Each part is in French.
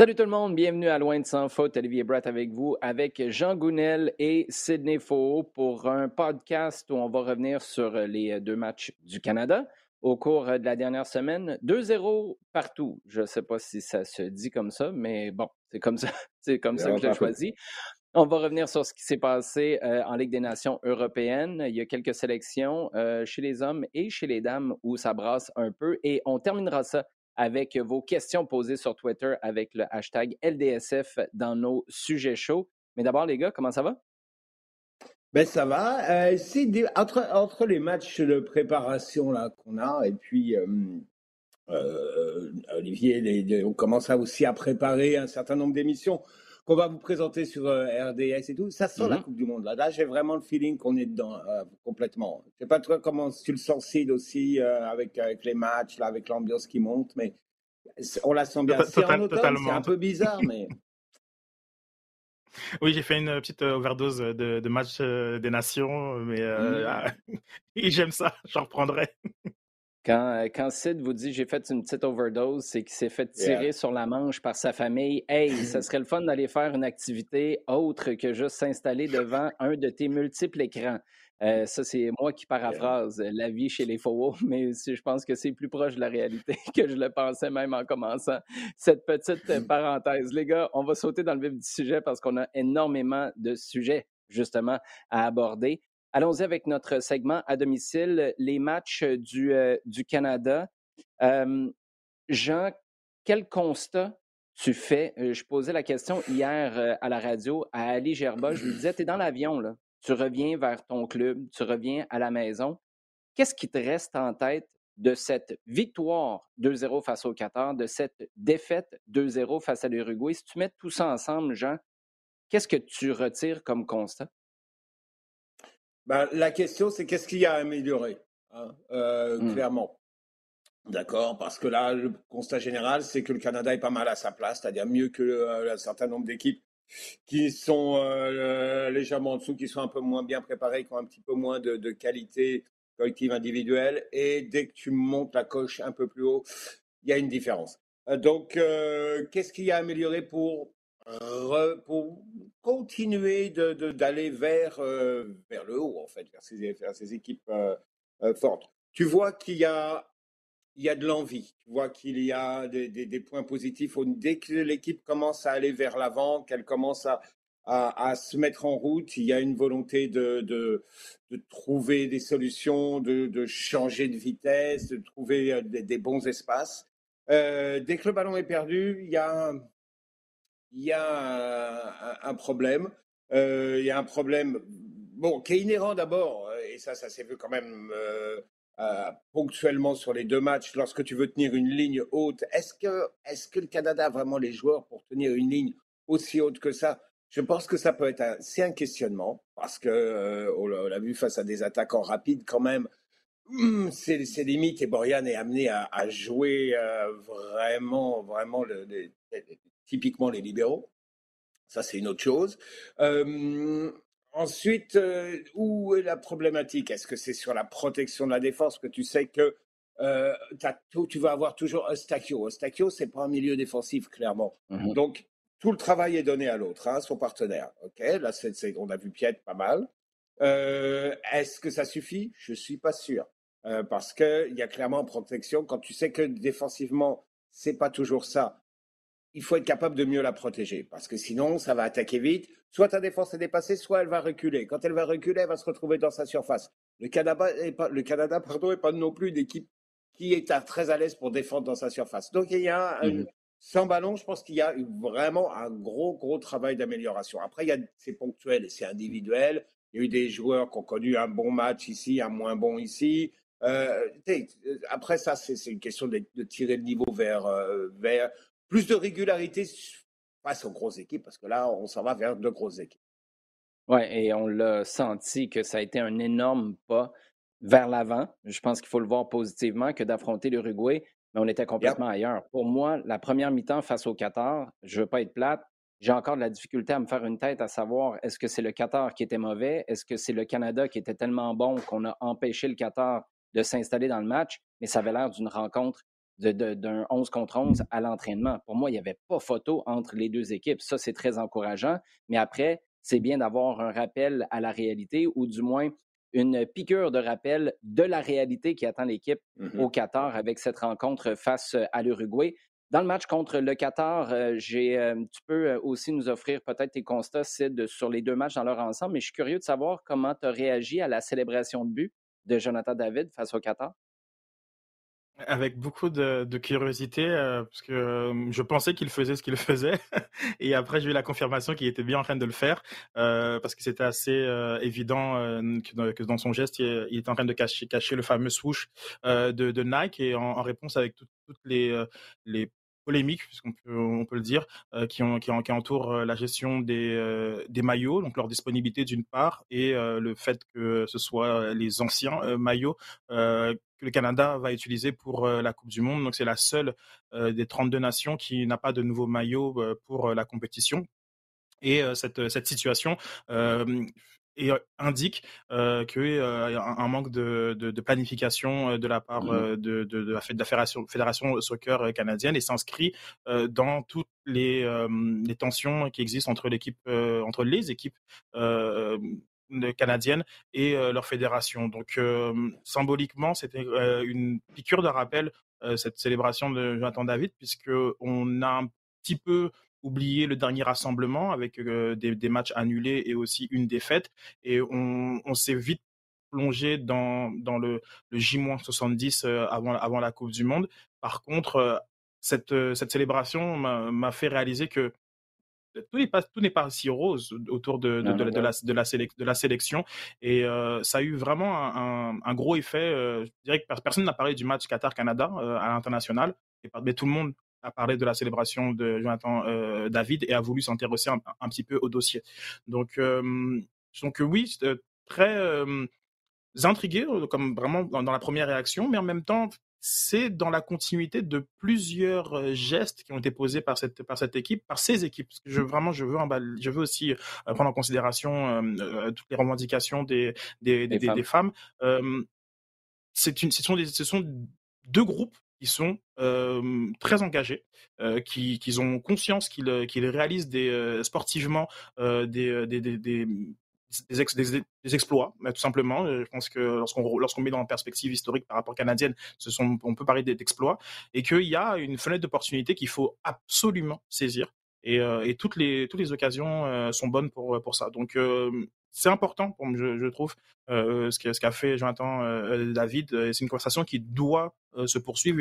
Salut tout le monde, bienvenue à Loin de sans faute. Olivier Bratt avec vous, avec Jean Gounel et Sidney Faux pour un podcast où on va revenir sur les deux matchs du Canada au cours de la dernière semaine. 2-0 partout. Je ne sais pas si ça se dit comme ça, mais bon, c'est comme ça, c'est comme ça que j'ai choisi. On va revenir sur ce qui s'est passé euh, en Ligue des Nations européennes. Il y a quelques sélections euh, chez les hommes et chez les dames où ça brasse un peu. Et on terminera ça avec vos questions posées sur Twitter avec le hashtag LDSF dans nos sujets chauds. Mais d'abord, les gars, comment ça va? Ben ça va. Euh, entre, les matchs de préparation là qu'on a et puis euh, Olivier, on commence aussi à préparer un certain nombre d'émissions qu'on va vous présenter sur RDS et tout. Ça sent la mm-hmm. Coupe du Monde là. Là, j'ai vraiment le feeling qu'on est dedans complètement. Je sais pas trop comment tu le sens Sid aussi avec avec les matchs là, avec l'ambiance qui monte, mais on la sent bien. C'est en automne, c'est un peu bizarre, mais. Oui, j'ai fait une petite overdose de, de match des nations, mais mmh. j'aime ça, j'en reprendrai. Quand, quand Sid vous dit j'ai fait une petite overdose, c'est qu'il s'est fait tirer sur la manche par sa famille. Hey, ça serait le fun d'aller faire une activité autre que juste s'installer devant un de tes multiples écrans. Euh, ça, c'est moi qui paraphrase la vie chez les faux, mais je pense que c'est plus proche de la réalité que je le pensais même en commençant cette petite parenthèse. Les gars, on va sauter dans le vif du sujet parce qu'on a énormément de sujets justement à aborder. Allons-y avec notre segment à domicile, les matchs du, euh, Canada. Jean, quel constat tu fais? Euh, je posais la question hier à la radio à Ali Gerba. Je lui disais, tu es dans l'avion, là tu reviens vers ton club, tu reviens à la maison. Qu'est-ce qui te reste en tête de cette victoire 2-0 face au Qatar, de cette défaite 2-0 face à l'Uruguay? Si tu mets tout ça ensemble, Jean, qu'est-ce que tu retires comme constat? Ben, la question, c'est qu'est-ce qu'il y a à améliorer, hein, euh, mmh. clairement. D'accord, parce que là, le constat général, c'est que le Canada est pas mal à sa place, c'est-à-dire mieux que euh, un certain nombre d'équipes qui sont euh, légèrement en dessous, qui sont un peu moins bien préparés, qui ont un petit peu moins de, qualité collective individuelle. Et dès que tu montes la coche un peu plus haut, il y a une différence. Donc, euh, qu'est-ce qu'il y a à améliorer pour, pour continuer d'aller vers, vers le haut, en fait, vers ces, vers ces équipes fortes Tu vois qu'il y a il y a de l'envie. Tu vois qu'il y a des, points positifs. Dès que l'équipe commence à aller vers l'avant, qu'elle commence à, à, se mettre en route, il y a une volonté de, de, trouver des solutions, de, changer de vitesse, de trouver euh, des, bons espaces. Euh, dès que le ballon est perdu, il y a, il y a un, problème. Euh, il y a un problème bon, qui est inhérent d'abord, et ça, ça s'est vu quand même euh, ponctuellement sur les deux matchs lorsque tu veux tenir une ligne haute. Est-ce que, est que le Canada a vraiment les joueurs pour tenir une ligne aussi haute que ça? Je pense que ça peut être un, c'est un questionnement parce que euh, on l'a vu face à des attaquants rapides quand même. Hmm, c'est limite et Borian est amené à, jouer euh, vraiment, vraiment le, typiquement les libéraux. Ça, c'est une autre chose. Ensuite, euh, où est la problématique? Est-ce que c'est sur la protection de la défense? Que tu sais que euh, tu vas avoir toujours Eustachio. Eustachio, c'est pas un milieu défensif, clairement. Mmh Donc, tout le travail est donné à l'autre, hein, son partenaire. Ok, là, on a vu Piet pas mal. Euh, est-ce que ça suffit? Je suis pas sûr. parce qu'il y a clairement protection. Quand tu sais que défensivement, c'est pas toujours ça, il faut être capable de mieux la protéger. Parce que sinon, ça va attaquer vite soit ta défense est dépassée, soit elle va reculer. Quand elle va reculer, elle va se retrouver dans sa surface. Le Canada n'est pas, le Canada, pardon, est pas non plus d'équipe qui est très à l'aise pour défendre dans sa surface. Donc il y a mmh sans ballon, je pense qu'il y a vraiment un gros gros travail d'amélioration. Après, il y a c'est ponctuel et c'est individuel. Il y a eu des joueurs qui ont connu un bon match ici, un moins bon ici. Euh, après ça, c'est une question de, tirer le niveau vers, euh, vers plus de régularité face aux grosses équipes, parce que là, on s'en va vers de grosses équipes. Oui, et on l'a senti que ça a été un énorme pas vers l'avant. Je pense qu'il faut le voir positivement que d'affronter l'Uruguay, mais on était complètement ailleurs. Pour moi, la première mi-temps face au Qatar, je ne veux pas être plate, j'ai encore de la difficulté à me faire une tête à savoir est-ce que c'est le Qatar qui était mauvais, est-ce que c'est le Canada qui était tellement bon qu'on a empêché le Qatar de s'installer dans le match, mais ça avait l'air d'une rencontre d'un 11 contre 11 à l'entraînement. Pour moi, il n'y avait pas photo entre les deux équipes. Ça, c'est très encourageant. Mais après, c'est bien d'avoir un rappel à la réalité ou du moins une piqûre de rappel de la réalité qui attend l'équipe mm-hmm. au Qatar avec cette rencontre face à l'Uruguay. Dans le match contre le Qatar, euh, euh, tu peux euh, aussi nous offrir peut-être tes constats, Sid, sur les deux matchs dans leur ensemble, mais je suis curieux de savoir comment tu as réagi à la célébration de but de Jonathan David face au Qatar. Avec beaucoup de, curiosité, parce que je pensais qu'il faisait ce qu'il faisait, et après j'ai eu la confirmation qu'il était bien en train de le faire, parce que c'était assez évident que, dans son geste, il, était en train de cacher, cacher le fameux swoosh de, Nike, et en, réponse avec toutes les, les polémiques, puisqu'on peut, on peut le dire, euh, qui, ont, qui, qui, entourent euh, la gestion des, euh, des maillots, donc leur disponibilité d'une part, et le fait que ce soit les anciens maillots que le Canada va utiliser pour la Coupe du Monde. Donc c'est la seule des 32 nations qui n'a pas de nouveau maillot pour la compétition. Et cette, cette situation et indique euh, qu'il y a un manque de, de, planification de la part mmh de, de, la, fédération, fédération soccer canadienne et s'inscrit dans toutes les, les, tensions qui existent entre l'équipe, entre les équipes canadiennes et leur fédération. Donc symboliquement, c'était une piqûre de rappel cette célébration de Jonathan David puisque on a un petit peu oublié le dernier rassemblement avec euh, des, matchs annulés et aussi une défaite. Et on, s'est vite plongé dans, dans le, le J-70 euh, avant, avant la Coupe du Monde. Par contre, euh, cette, cette célébration m'a fait réaliser que tout n'est pas tout n'est pas si rose autour de, de, de, la, de, la, de la sélection. Et ça a eu vraiment un, un, gros effet je dirais que personne n'a parlé du match Qatar Canada à l'international. Mais tout le monde a parlé de la célébration de Jonathan euh, David et a voulu s'intéresser un, petit peu au dossier. Donc, euh, donc oui, très euh, intrigué, comme vraiment dans, la première réaction, mais en même temps, c'est dans la continuité de plusieurs gestes qui ont été posés par cette par cette équipe, par ces équipes. Parce que je vraiment je veux je veux aussi prendre en considération toutes les revendications des des, des, des femmes. c'est une ce sont ce sont deux groupes qui sont très engagés, qui, qui, ont conscience qu'ils qu'ils réalisent des, sportivement des, des, des, des des, exploits, tout simplement. Je pense que lorsqu'on lorsqu'on met dans la perspective historique par rapport canadienne, ce sont, on peut parler d'exploits, et qu'il y a une fenêtre d'opportunité qu'il faut absolument saisir. Et, et, toutes les toutes les occasions sont bonnes pour pour ça. Donc c'est important, je, je trouve, euh, ce qu'a fait Jonathan euh, David. C'est une conversation qui doit euh, se poursuivre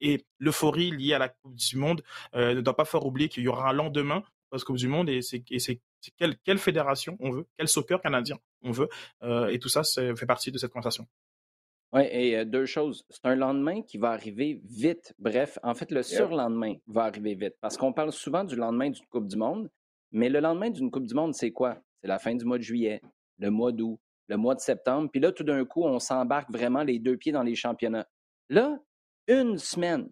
et, l'euphorie liée à la Coupe du Monde ne doit pas faire oublier qu'il y aura un lendemain post-Coupe du Monde et c'est quelle, quelle, fédération on veut, quel soccer canadien on veut. et tout ça, ça fait partie de cette conversation. Oui, et deux choses. C'est un lendemain qui va arriver vite. Bref, en fait, le surlendemain va arriver vite. Parce qu'on parle souvent du lendemain d'une Coupe du Monde, mais le lendemain d'une Coupe du Monde, c'est quoi? C'est la fin du mois de juillet, le mois d'août, le mois de septembre. Puis là, tout d'un coup, on s'embarque vraiment les deux pieds dans les championnats. Là, une semaine,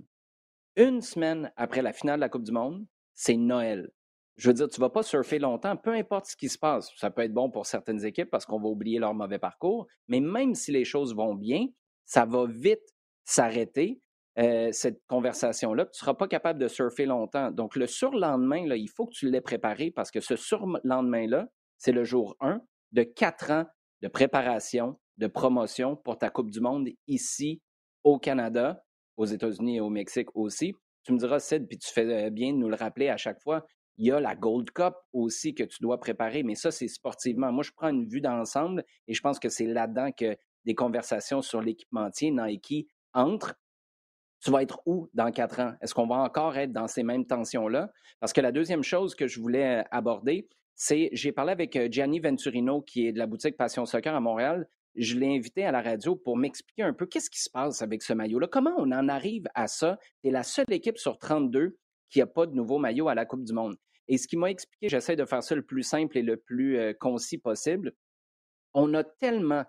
une semaine après la finale de la Coupe du Monde, c'est Noël. Je veux dire, tu ne vas pas surfer longtemps, peu importe ce qui se passe. Ça peut être bon pour certaines équipes parce qu'on va oublier leur mauvais parcours, mais même si les choses vont bien, ça va vite s'arrêter, euh, cette conversation-là. Tu ne seras pas capable de surfer longtemps. Donc, le surlendemain, il faut que tu l'aies préparé parce que ce surlendemain-là, c'est le jour 1 de quatre ans de préparation, de promotion pour ta Coupe du Monde ici au Canada, aux États-Unis et au Mexique aussi. Tu me diras, Sid, puis tu fais euh, bien de nous le rappeler à chaque fois, il y a la Gold Cup aussi que tu dois préparer, mais ça, c'est sportivement. Moi, je prends une vue d'ensemble et je pense que c'est là-dedans que des conversations sur l'équipementier Nike entrent. Tu vas être où dans quatre ans? Est-ce qu'on va encore être dans ces mêmes tensions-là? Parce que la deuxième chose que je voulais euh, aborder, c'est j'ai parlé avec euh, Gianni Venturino, qui est de la boutique Passion Soccer à Montréal. Je l'ai invité à la radio pour m'expliquer un peu qu'est-ce qui se passe avec ce maillot-là. Comment on en arrive à ça? Tu es la seule équipe sur 32 qui n'a pas de nouveau maillot à la Coupe du Monde. Et ce qui m'a expliqué, j'essaie de faire ça le plus simple et le plus euh, concis possible. On a tellement,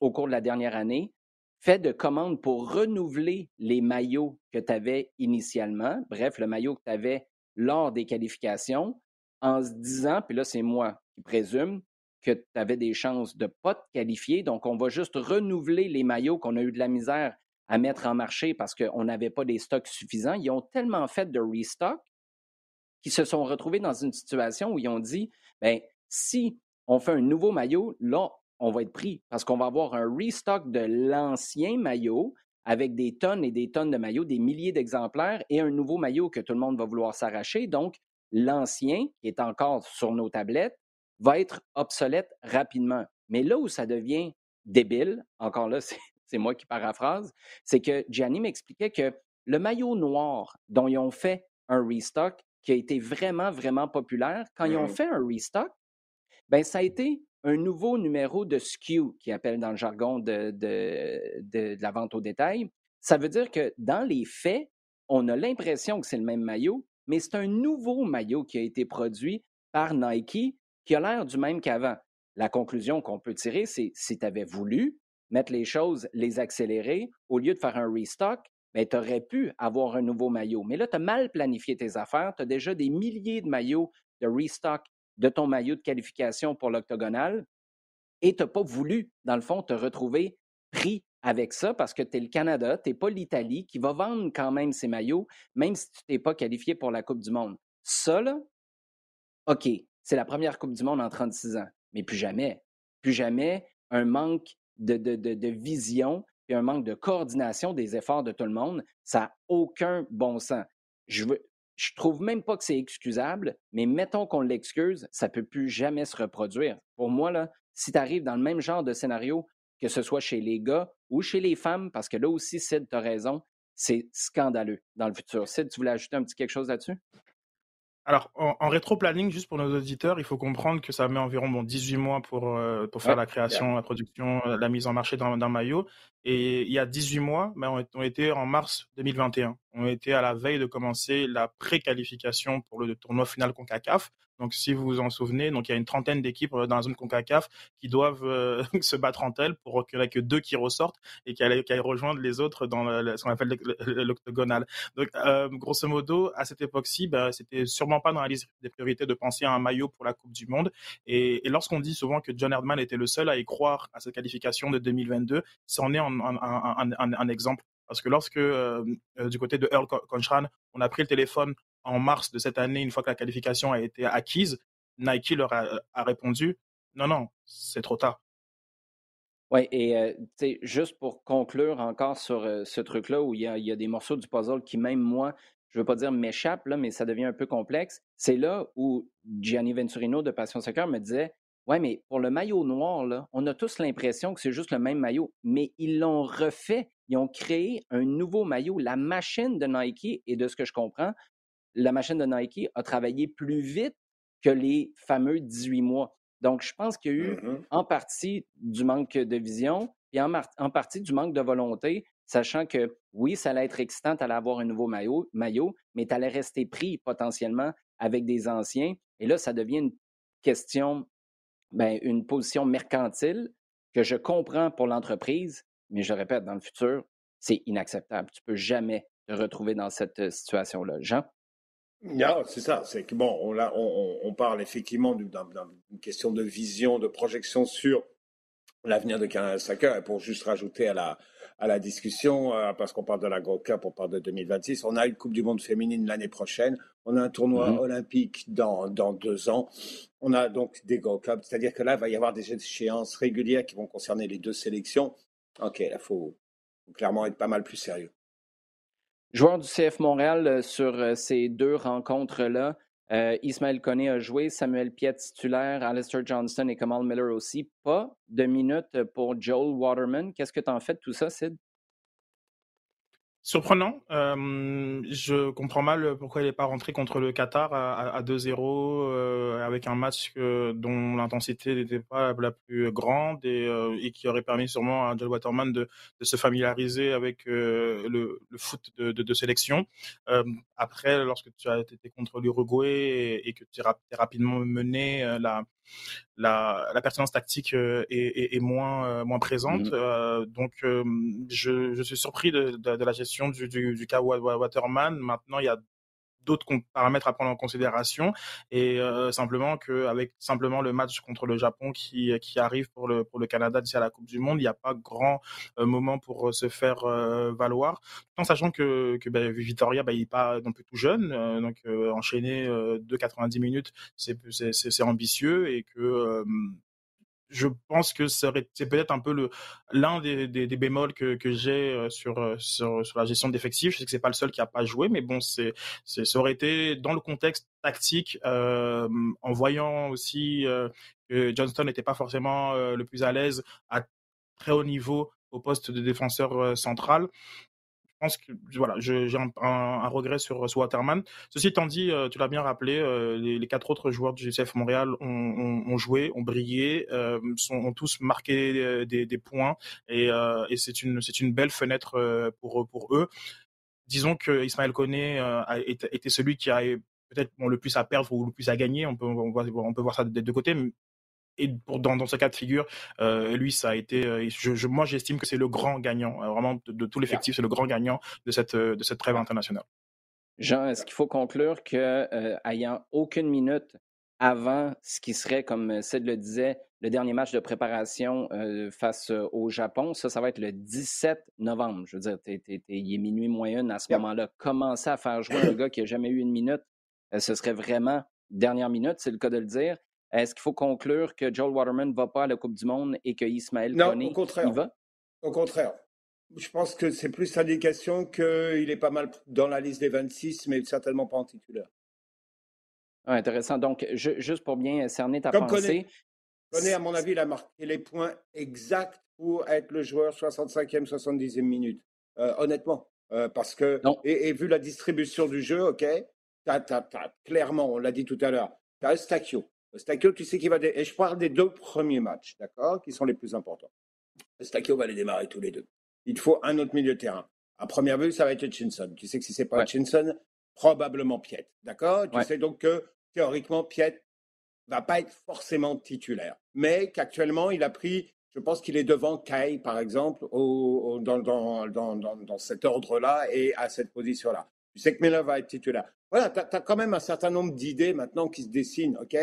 au cours de la dernière année, fait de commandes pour renouveler les maillots que tu avais initialement, bref, le maillot que tu avais lors des qualifications, en se disant, puis là, c'est moi qui présume, que tu avais des chances de ne pas te qualifier. Donc, on va juste renouveler les maillots qu'on a eu de la misère à mettre en marché parce qu'on n'avait pas des stocks suffisants. Ils ont tellement fait de restock qu'ils se sont retrouvés dans une situation où ils ont dit, ben si on fait un nouveau maillot, là, on va être pris parce qu'on va avoir un restock de l'ancien maillot avec des tonnes et des tonnes de maillots, des milliers d'exemplaires et un nouveau maillot que tout le monde va vouloir s'arracher. Donc, l'ancien, qui est encore sur nos tablettes, va être obsolète rapidement. Mais là où ça devient débile, encore là, c'est moi qui paraphrase, c'est que Gianni m'expliquait que le maillot noir dont ils ont fait un restock, qui a été vraiment, vraiment populaire, quand ils ont fait un restock, ben ça a été un nouveau numéro de SKU, qui appelle dans le jargon de, de, la vente au détail. Ça veut dire que dans les faits, on a l'impression que c'est le même maillot, mais c'est un nouveau maillot qui a été produit par Nike qui a l'air du même qu'avant. La conclusion qu'on peut tirer, c'est si tu avais voulu mettre les choses, les accélérer, au lieu de faire un restock, ben, tu aurais pu avoir un nouveau maillot. Mais là, tu as mal planifié tes affaires. Tu as déjà des milliers de maillots de restock de ton maillot de qualification pour l'octogonal et tu n'as pas voulu, dans le fond, te retrouver pris avec ça parce que tu es le Canada, tu n'es pas l'Italie qui va vendre quand même ses maillots, même si tu n'es pas qualifié pour la Coupe du Monde. Ça, là, OK, c'est la première Coupe du Monde en 36 ans, mais plus jamais, plus jamais un manque de, de, de, vision et un manque de coordination des efforts de tout le monde, ça n'a aucun bon sens. Je veux, je trouve même pas que c'est excusable, mais mettons qu'on l'excuse, ça peut plus jamais se reproduire. Pour moi, là, si tu arrives dans le même genre de scénario, que ce soit chez les gars ou chez les femmes, parce que là aussi, Sid, tu as raison, c'est scandaleux dans le futur. Sid, tu voulais ajouter un petit quelque chose là-dessus? Alors, en, rétro-planning, juste pour nos auditeurs, il faut comprendre que ça met environ bon, 18 mois pour, euh, pour faire la création, la production, euh, la mise en marché d'un maillot. Et il y a 18 mois, ben, on, était en mars 2021. On était à la veille de commencer la pré-qualification pour le tournoi final CONCACAF. Donc, si vous vous en souvenez, donc il y a une trentaine d'équipes euh, dans la zone CONCACAF qui doivent euh, se battre entre elles pour qu'il n'y ait que deux qui ressortent et qui aillent, rejoindre les autres dans ce qu'on appelle l'octogonal. Donc, euh, grosso modo, à cette époque-ci, bah, c'était sûrement pas dans la liste des priorités de penser à un maillot pour la Coupe du Monde. Et, lorsqu'on dit souvent que John Herdman était le seul à y croire à cette qualification de 2022, c'en est un, exemple. Parce que lorsque, du côté de Earl Conchran, on a pris le téléphone en mars de cette année, une fois que la qualification a été acquise, Nike leur a, répondu non, non, c'est trop tard. Oui, et euh, juste pour conclure encore sur euh, ce truc-là où il y, a, des morceaux du puzzle qui, même moi, je ne veux pas dire m'échappent, mais ça devient un peu complexe. C'est là où Gianni Venturino de Passion Soccer me disait Ouais, mais pour le maillot noir, là, on a tous l'impression que c'est juste le même maillot, mais ils l'ont refait. Ils ont créé un nouveau maillot. La machine de Nike, et de ce que je comprends, la machine de Nike a travaillé plus vite que les fameux 18 mois. Donc, je pense qu'il y a eu mm-hmm. en partie du manque de vision et en, partie du manque de volonté, sachant que oui, ça allait être excitant, tu allais avoir un nouveau maillot, maillot mais tu allais rester pris potentiellement avec des anciens. Et là, ça devient une question, ben, une position mercantile que je comprends pour l'entreprise, mais je répète, dans le futur, c'est inacceptable. Tu ne peux jamais te retrouver dans cette euh, situation-là. Jean? Non, c'est ça. C'est que bon, on, on, on parle effectivement d'une question de vision, de projection sur l'avenir de Canada Soccer. Et pour juste rajouter à la, à la discussion, euh, parce qu'on parle de la Gold Cup, on parle de 2026, on a une Coupe du Monde féminine l'année prochaine, on a un tournoi mm-hmm. olympique dans, dans deux ans, on a donc des Gold Cup, c'est-à-dire que là, il va y avoir des échéances régulières qui vont concerner les deux sélections. Ok, là, il faut clairement être pas mal plus sérieux. Joueur du CF Montréal euh, sur euh, ces deux rencontres-là, euh, Ismaël Koné a joué, Samuel Piet titulaire, Alistair Johnston et Kamal Miller aussi. Pas de minutes pour Joel Waterman. Qu'est-ce que tu en fais de tout ça, Sid? Surprenant. Euh, je comprends mal pourquoi il n'est pas rentré contre le Qatar à, 2-0 euh, avec un match dont l'intensité n'était pas la plus grande et, euh, qui aurait permis sûrement à Joel Waterman de, se familiariser avec le, foot de, sélection. après, lorsque tu as été contre l'Uruguay et, que tu es rapidement mené la, la, la pertinence tactique euh, est, est, moins, euh, moins présente. Mmh. Euh, donc, je, je, suis surpris de, de, la gestion du, du, du cas Waterman. Maintenant, il y a d'autres paramètres à prendre en considération et simplement qu'avec simplement le match contre le Japon qui, qui arrive pour le, pour le Canada d'ici à la Coupe du Monde, il n'y a pas grand moment pour se faire valoir, tout en sachant que, que Vitoria, ben, il n'est pas non plus tout jeune, donc enchaîner de 90 minutes, c'est ambitieux et que je pense que c'est peut-être un peu le l'un des, des, des, bémols que, que j'ai euh, sur, euh, sur, sur la gestion d'effectifs. Je sais que c'est pas le seul qui a pas joué, mais bon, c'est ça aurait été dans le contexte tactique, euh, en voyant aussi euh, que Johnston n'était pas forcément le plus à l'aise à très haut niveau au poste de défenseur central pense que voilà, j'ai un, regret sur, Waterman. Ceci étant dit, euh, tu l'as bien rappelé, euh, les, quatre autres joueurs du GCF Montréal ont, joué, ont brillé, euh, ont tous marqué des, points et, c'est une, belle fenêtre pour, eux. Disons que Ismaël Koné été celui qui a peut-être le plus à perdre ou le plus à gagner. On peut, on, on peut voir ça des deux côtés, et pour, dans, dans, ce cas de figure, euh, lui, ça a été, euh, je, je, moi, j'estime que c'est le grand gagnant, euh, vraiment de, de tout l'effectif, c'est le grand gagnant de cette, de cette trêve internationale. Jean, est-ce qu'il faut conclure que, ayant aucune minute avant ce qui serait, comme Sid le disait, le dernier match de préparation face au Japon, ça, ça va être le 17 novembre. Je veux dire, il est minuit moyenne à ce moment-là. Commencer à faire jouer un gars qui n'a jamais eu une minute, ce serait vraiment dernière minute, c'est le cas de le dire. Est-ce qu'il faut conclure que Joel Waterman ne va pas à la Coupe du Monde et que Ismaël non, au contraire. va? Au contraire. Je pense que c'est plus l'indication qu'il est pas mal dans la liste des 26, mais certainement pas en titulaire. Ah, intéressant. Donc, juste pour bien cerner ta pensée. Connaît, à mon avis, il a marqué les points exacts pour être le joueur 65e, 70e minute. Euh, honnêtement. Euh, parce que, et, vu la distribution du jeu, OK, clairement, on l'a dit tout à l'heure, tu as Eustachio, Stakio, tu sais qu'il va. Et je parle des deux premiers matchs, d'accord, qui sont les plus importants. Stakio va les démarrer tous les deux. Il faut un autre milieu de terrain. À première vue, ça va être Hutchinson. Tu sais que si c'est pas Hutchinson, probablement Piet. D'accord? Tu sais donc que théoriquement, Piet va pas être forcément titulaire. Mais qu'actuellement, il a pris. Je pense qu'il est devant Kai, par exemple, au, dans, dans, dans, dans, cet ordre-là et à cette position-là. Tu sais que Miller va être titulaire. Voilà, tu as, quand même un certain nombre d'idées maintenant qui se dessinent, OK?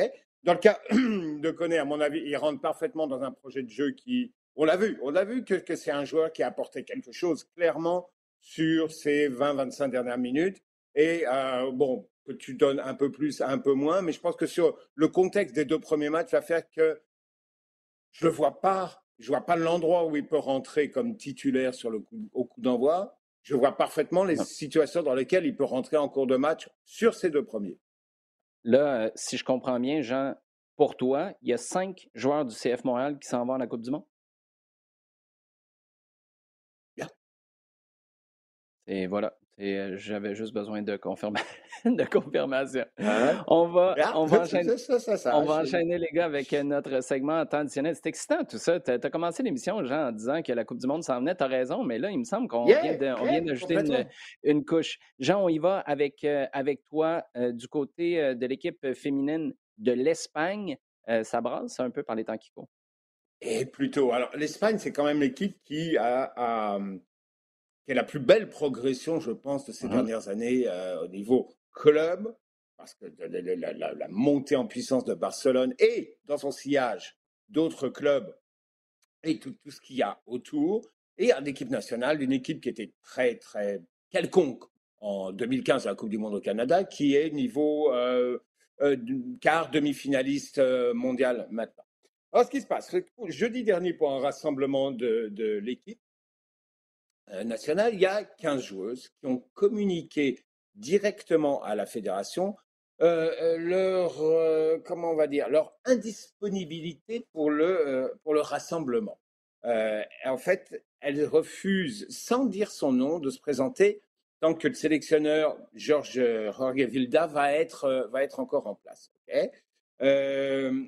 Dans le cas de Koné, à mon avis, il rentre parfaitement dans un projet de jeu qui, on l'a vu, on l'a vu que, que c'est un joueur qui a apporté quelque chose clairement sur ces 20-25 dernières minutes. Et euh, bon, que tu donnes un peu plus, un peu moins, mais je pense que sur le contexte des deux premiers matchs va faire que je ne vois pas, je vois pas l'endroit où il peut rentrer comme titulaire sur le coup, au coup d'envoi. Je vois parfaitement les situations dans lesquelles il peut rentrer en cours de match sur ces deux premiers. Là, euh, si je comprends bien, Jean, pour toi, il y a cinq joueurs du CF Montréal qui s'en vont à la Coupe du Monde? Bien. Et voilà. Euh, j'avais juste besoin de, de confirmation. On va, on va, enchaîner, on va enchaîner, les gars, avec notre segment traditionnel. C'est excitant tout ça. Tu as, commencé l'émission, Jean, en disant que la Coupe du Monde s'en venait. Tu as raison, mais là, il me semble qu'on vient d'ajouter une, une, couche. Jean, on y va avec, euh, avec toi euh, du côté de l'équipe féminine de l'Espagne. ça brasse un peu par les temps qui courent. Et plutôt. Alors, l'Espagne, c'est quand même l'équipe qui a, qui est la plus belle progression, je pense, de ces mmh dernières années euh, au niveau club, parce que la, montée en puissance de Barcelone et dans son sillage d'autres clubs et tout, tout ce qu'il y a autour, et en équipe nationale, une équipe qui était très, très quelconque en 2015 à la Coupe du Monde au Canada, qui est niveau euh, euh, quart demi-finaliste mondial maintenant. Alors, ce qui se passe, jeudi dernier, pour un rassemblement de, de l'équipe, nationale, il y a 15 joueuses qui ont communiqué directement à la fédération euh, euh, leur comment on va dire leur indisponibilité pour le pour le rassemblement. en fait, elles refusent sans dire son nom de se présenter tant que le sélectionneur Georges Jorge Vilda va être va être encore en place. en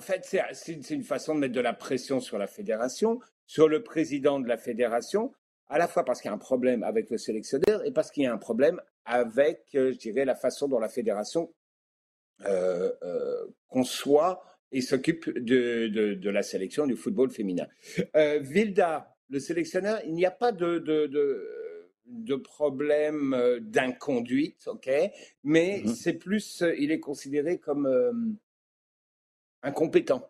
fait, c'est une façon de mettre de la pression sur la fédération sur le président de la fédération, à la fois parce qu'il y a un problème avec le sélectionneur et parce qu'il y a un problème avec, euh, je dirais, la façon dont la fédération euh, euh, conçoit et s'occupe de, de, la sélection du football féminin. Vilda, le sélectionneur, il n'y a pas de problème d'inconduite, ok, mais mmh c'est plus, il est considéré comme incompétent,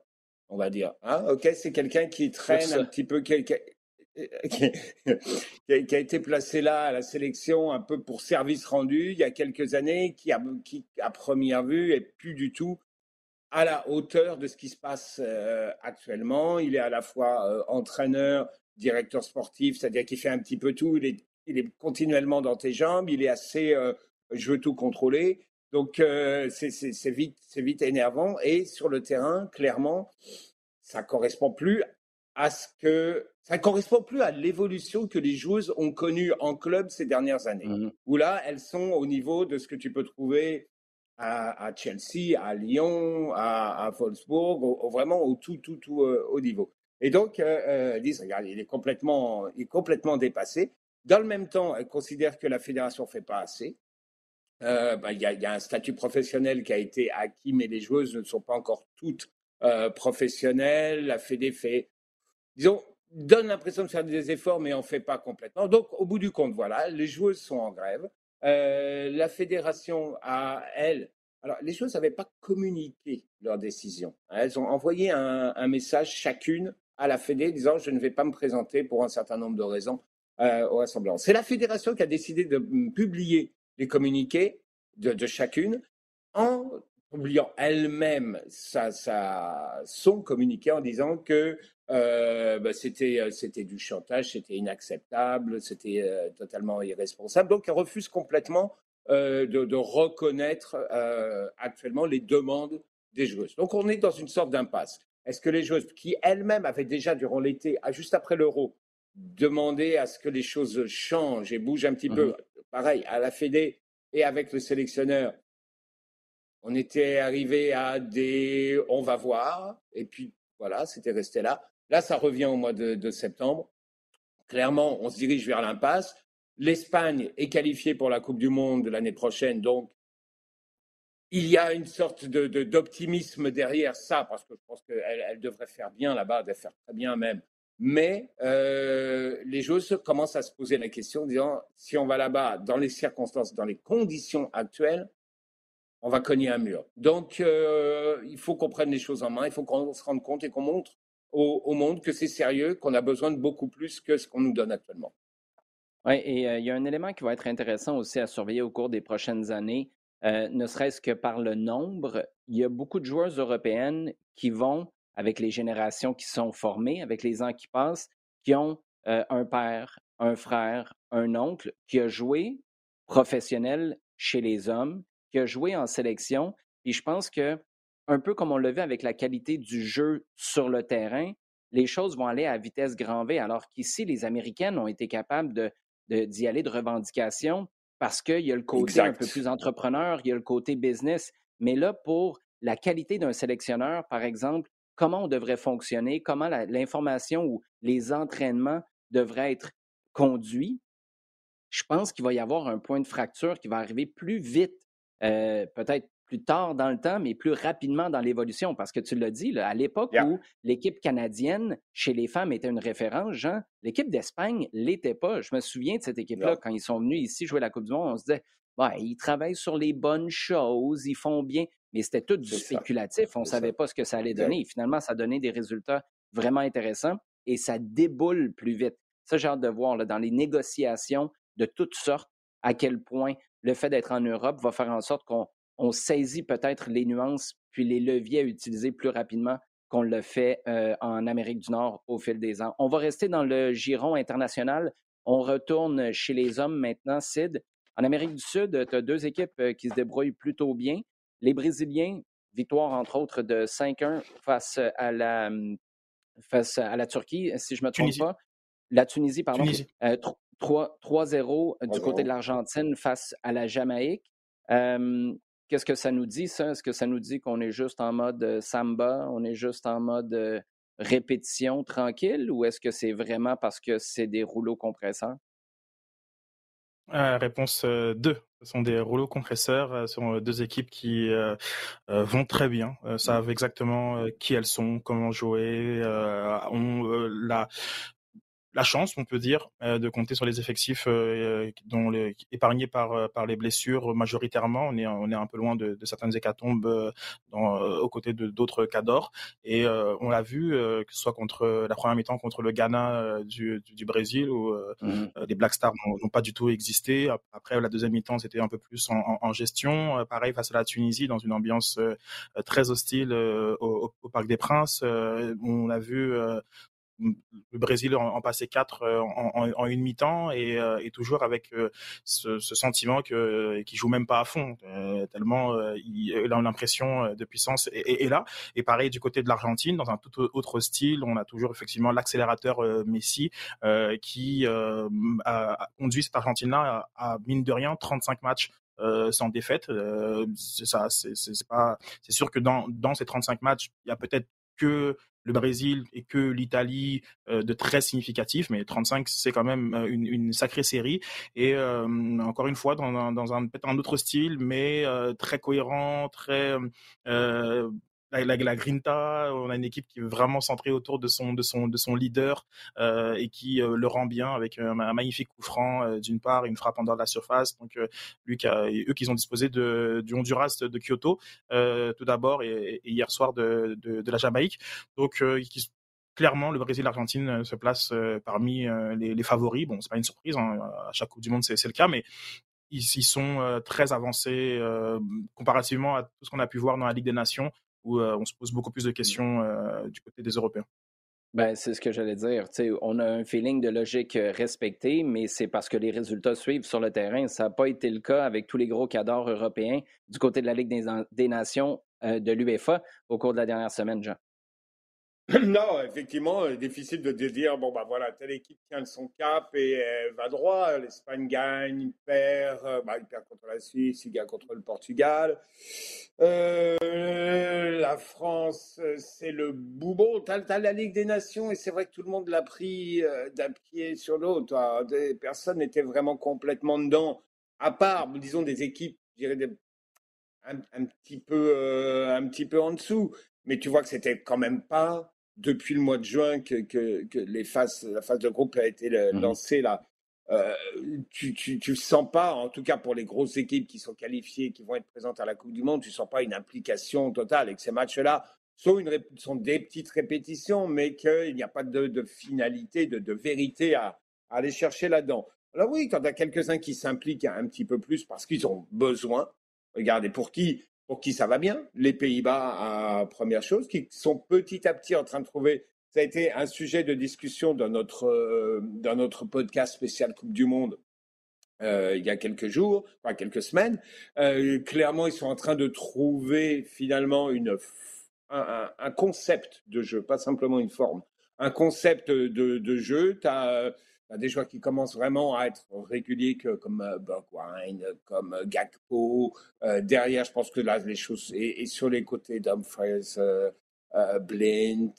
on va dire. Hein, ok, c'est quelqu'un qui traîne un petit peu, qui, qui, a, été placé là à la sélection un peu pour service rendu il y a quelques années, qui a, qui à première vue est plus du tout à la hauteur de ce qui se passe euh, actuellement. Il est à la fois euh, entraîneur, directeur sportif, c'est-à-dire qu'il fait un petit peu tout. Il est, il est continuellement dans tes jambes. Il est assez, euh, je veux tout contrôler. Donc c'est vite, c'est vite énervant. Et sur le terrain, clairement, ça correspond plus à ce que ça correspond plus à l'évolution que les joueuses ont connue en club ces dernières années. Mmh Où là, elles sont au niveau de ce que tu peux trouver à, Chelsea, à Lyon, à, Wolfsburg, vraiment au tout, tout, tout euh, haut niveau. Et donc, euh, euh, disent, regarde, il est complètement, il est complètement dépassé. Dans le même temps, elle considère que la fédération fait pas assez. Bah, il y, a un statut professionnel qui a été acquis, mais les joueuses ne sont pas encore toutes professionnelles. La Fédé fait, disons, donne l'impression de faire des efforts, mais en fait pas complètement. Donc, au bout du compte, voilà, les joueuses sont en grève. Euh, la fédération a, elle, alors les joueuses n'avaient pas communiqué leur décision. Elles ont envoyé un, message chacune à la Fédé disant je ne vais pas me présenter pour un certain nombre de raisons euh, au. C'est la fédération qui a décidé de publier les communiqués de, chacune en publiant elle-même son communiqué en disant que euh, bah, c'était, euh, c'était du chantage, c'était inacceptable, c'était euh, totalement irresponsable. Donc, elle refuse complètement de, reconnaître actuellement les demandes des joueuses. Donc, on est dans une sorte d'impasse. Est-ce que les joueuses, qui elles-mêmes avaient déjà durant l'été, juste après l'euro, demandé à ce que les choses changent et bougent un petit peu, mmh pareil, à la Fédé et avec le sélectionneur, on était arrivé à des on va voir, et puis voilà, c'était resté là. Là, ça revient au mois de, septembre. Clairement, on se dirige vers l'impasse. L'Espagne est qualifiée pour la Coupe du Monde de l'année prochaine, donc il y a une sorte d'optimisme de, derrière ça, parce que je pense qu'elle elle devrait faire bien là-bas, elle devrait faire très bien même. Mais euh, les joueuses commencent à se poser la question, disant si on va là-bas, dans les circonstances, dans les conditions actuelles, on va cogner un mur. Donc, euh, il faut qu'on prenne les choses en main, il faut qu'on se rende compte et qu'on montre au, monde que c'est sérieux, qu'on a besoin de beaucoup plus que ce qu'on nous donne actuellement. Oui, et euh, il y a un élément qui va être intéressant aussi à surveiller au cours des prochaines années, ne serait-ce que par le nombre. Il y a beaucoup de joueuses européennes qui vont, avec les générations qui sont formées, avec les ans qui passent, qui ont euh, un père, un frère, un oncle qui a joué professionnel chez les hommes, qui a joué en sélection. Et je pense que un peu comme on l'a vu avec la qualité du jeu sur le terrain, les choses vont aller à vitesse grand V, alors qu'ici, les Américaines ont été capables de, d'y aller de revendication parce qu'il y a le côté un peu plus entrepreneur, il y a le côté business. Mais là, pour la qualité d'un sélectionneur, par exemple, comment on devrait fonctionner, comment l'information ou les entraînements devraient être conduits, je pense qu'il va y avoir un point de fracture qui va arriver plus vite, euh, peut-être plus tard dans le temps, mais plus rapidement dans l'évolution. Parce que tu l'as dit, à l'époque où l'équipe canadienne chez les femmes était une référence, Jean, l'équipe d'Espagne l'était pas. Je me souviens de cette équipe-là quand ils sont venus ici jouer la Coupe du Monde. On se disait, ils travaillent sur les bonnes choses, ils font bien, mais c'était tout du spéculatif. On ne savait pas ce que ça allait donner. finalement, ça donnait des résultats vraiment intéressants et ça déboule plus vite. Ça, j'ai hâte de voir dans les négociations de toutes sortes à quel point le fait d'être en Europe va faire en sorte qu'on on saisit peut-être les nuances puis les leviers à utiliser plus rapidement qu'on le fait euh, en Amérique du Nord au fil des ans. On va rester dans le giron international. On retourne chez les hommes maintenant. Sid, en Amérique du Sud, tu as deux équipes euh, qui se débrouillent plutôt bien. Les Brésiliens, victoire entre autres de 5-1 face à la, hum, face à la Turquie, si je ne me trompe pas. La Tunisie, pardon. 3-0 euh, du côté de l'Argentine face à la Jamaïque. Qu'est-ce que ça nous dit, ça? Est-ce que ça nous dit qu'on est juste en mode euh, samba, on est juste en mode euh, répétition tranquille, ou est-ce que c'est vraiment parce que c'est des rouleaux compresseurs? Euh, réponse 2. Ce sont des rouleaux compresseurs. Ce sont deux équipes qui vont très bien, savent exactement qui elles sont, comment jouer, ont la la chance, on peut dire, euh, de compter sur les effectifs euh, dont les, épargnés par, euh, par les blessures majoritairement. On est, on est un peu loin de, de certaines hécatombes dans, aux côtés de d'autres cadors. Et on l'a vu, que ce soit contre la première mi-temps contre le Ghana du, du, Brésil, où mmh les Black Stars n'ont pas du tout existé. Après, la deuxième mi-temps, c'était un peu plus en, en, gestion. pareil face à la Tunisie, dans une ambiance très hostile au, au, Parc des Princes. on a vu le Brésil en, en passait quatre euh, en, en, une mi-temps et, euh, et, toujours avec euh, ce, sentiment que qu'il joue même pas à fond tellement il, a l'impression de puissance est, là et pareil du côté de l'Argentine dans un tout autre style on a toujours effectivement l'accélérateur Messi qui a conduit cette Argentine là à, mine de rien 35 matchs sans défaite. C'est ça, c'est pas. C'est sûr que dans dans ces 35 matchs, il y a peut-être que le Brésil et que l'Italie euh, de très significatif, mais 35 c'est quand même euh, une, une, sacrée série. Et euh, encore une fois dans, dans un peut-être un autre style, mais très cohérent, très la, la, Grinta, on a une équipe qui est vraiment centrée autour de son de son de son leader euh, et qui euh, le rend bien avec un, un magnifique coup franc euh, d'une part, une frappe en dehors de la surface. Donc eux qui ont disposé de du Honduras de Kyoto tout d'abord et, et, hier soir de, de, la Jamaïque. Donc clairement, le Brésil et l'Argentine se placent parmi les, favoris. Bon, c'est pas une surprise, hein, à chaque Coupe du Monde, c'est le cas, mais ils, sont très avancés euh, comparativement à tout ce qu'on a pu voir dans la Ligue des Nations où euh, on se pose beaucoup plus de mmh. questions euh, du côté des Européens? Ben, c'est ce que j'allais dire. on a un feeling de logique euh, respecté, mais c'est parce que les résultats suivent sur le terrain. Ça n'a pas été le cas avec tous les gros cadors européens du côté de la Ligue des, des Nations de l'UEFA au cours de la dernière semaine, Jean. Non, effectivement, euh, difficile de dire, bon, bah voilà, telle équipe tient son cap et va droit. L'Espagne gagne, il perd, euh, bah, il perd contre la Suisse, il gagne contre le Portugal. Euh, la France, c'est le boubon. Tu as, la Ligue des Nations et c'est vrai que tout le monde l'a pris d'un pied sur l'autre. Personne n'était vraiment complètement dedans, à part, disons, des équipes, je dirais, un, un, petit peu, un petit peu en dessous. Mais tu vois que c'était quand même pas depuis le mois de juin que, que, que les phases, la phase de groupe a été mmh lancée là. Euh, tu, tu, tu sens pas, en tout cas pour les grosses équipes qui sont qualifiées, qui vont être présentes à la Coupe du Monde, tu sens pas une implication totale et que ces matchs-là sont, une, sont des petites répétitions, mais qu'il n'y a pas de, de finalité, de, de vérité à, à, aller chercher là-dedans. Alors oui, quand tu as quelques-uns qui s'impliquent un petit peu plus parce qu'ils ont besoin, regardez pour qui pour qui ça va bien. Les Pays-Bas, première chose, qui sont petit à petit en train de trouver. Ça a été un sujet de discussion dans notre, euh, dans notre podcast spécial Coupe du Monde euh, il y a quelques jours, enfin quelques semaines. Euh, clairement, ils sont en train de trouver finalement une, un, un, concept de jeu, pas simplement une forme. Un concept de, de jeu. Tu as des joueurs qui commencent vraiment à être réguliers comme euh, Bergwijn, comme euh, Gakpo. Euh, derrière, je pense que là, les choses, et, sur les côtés Dumfries, euh, Blint,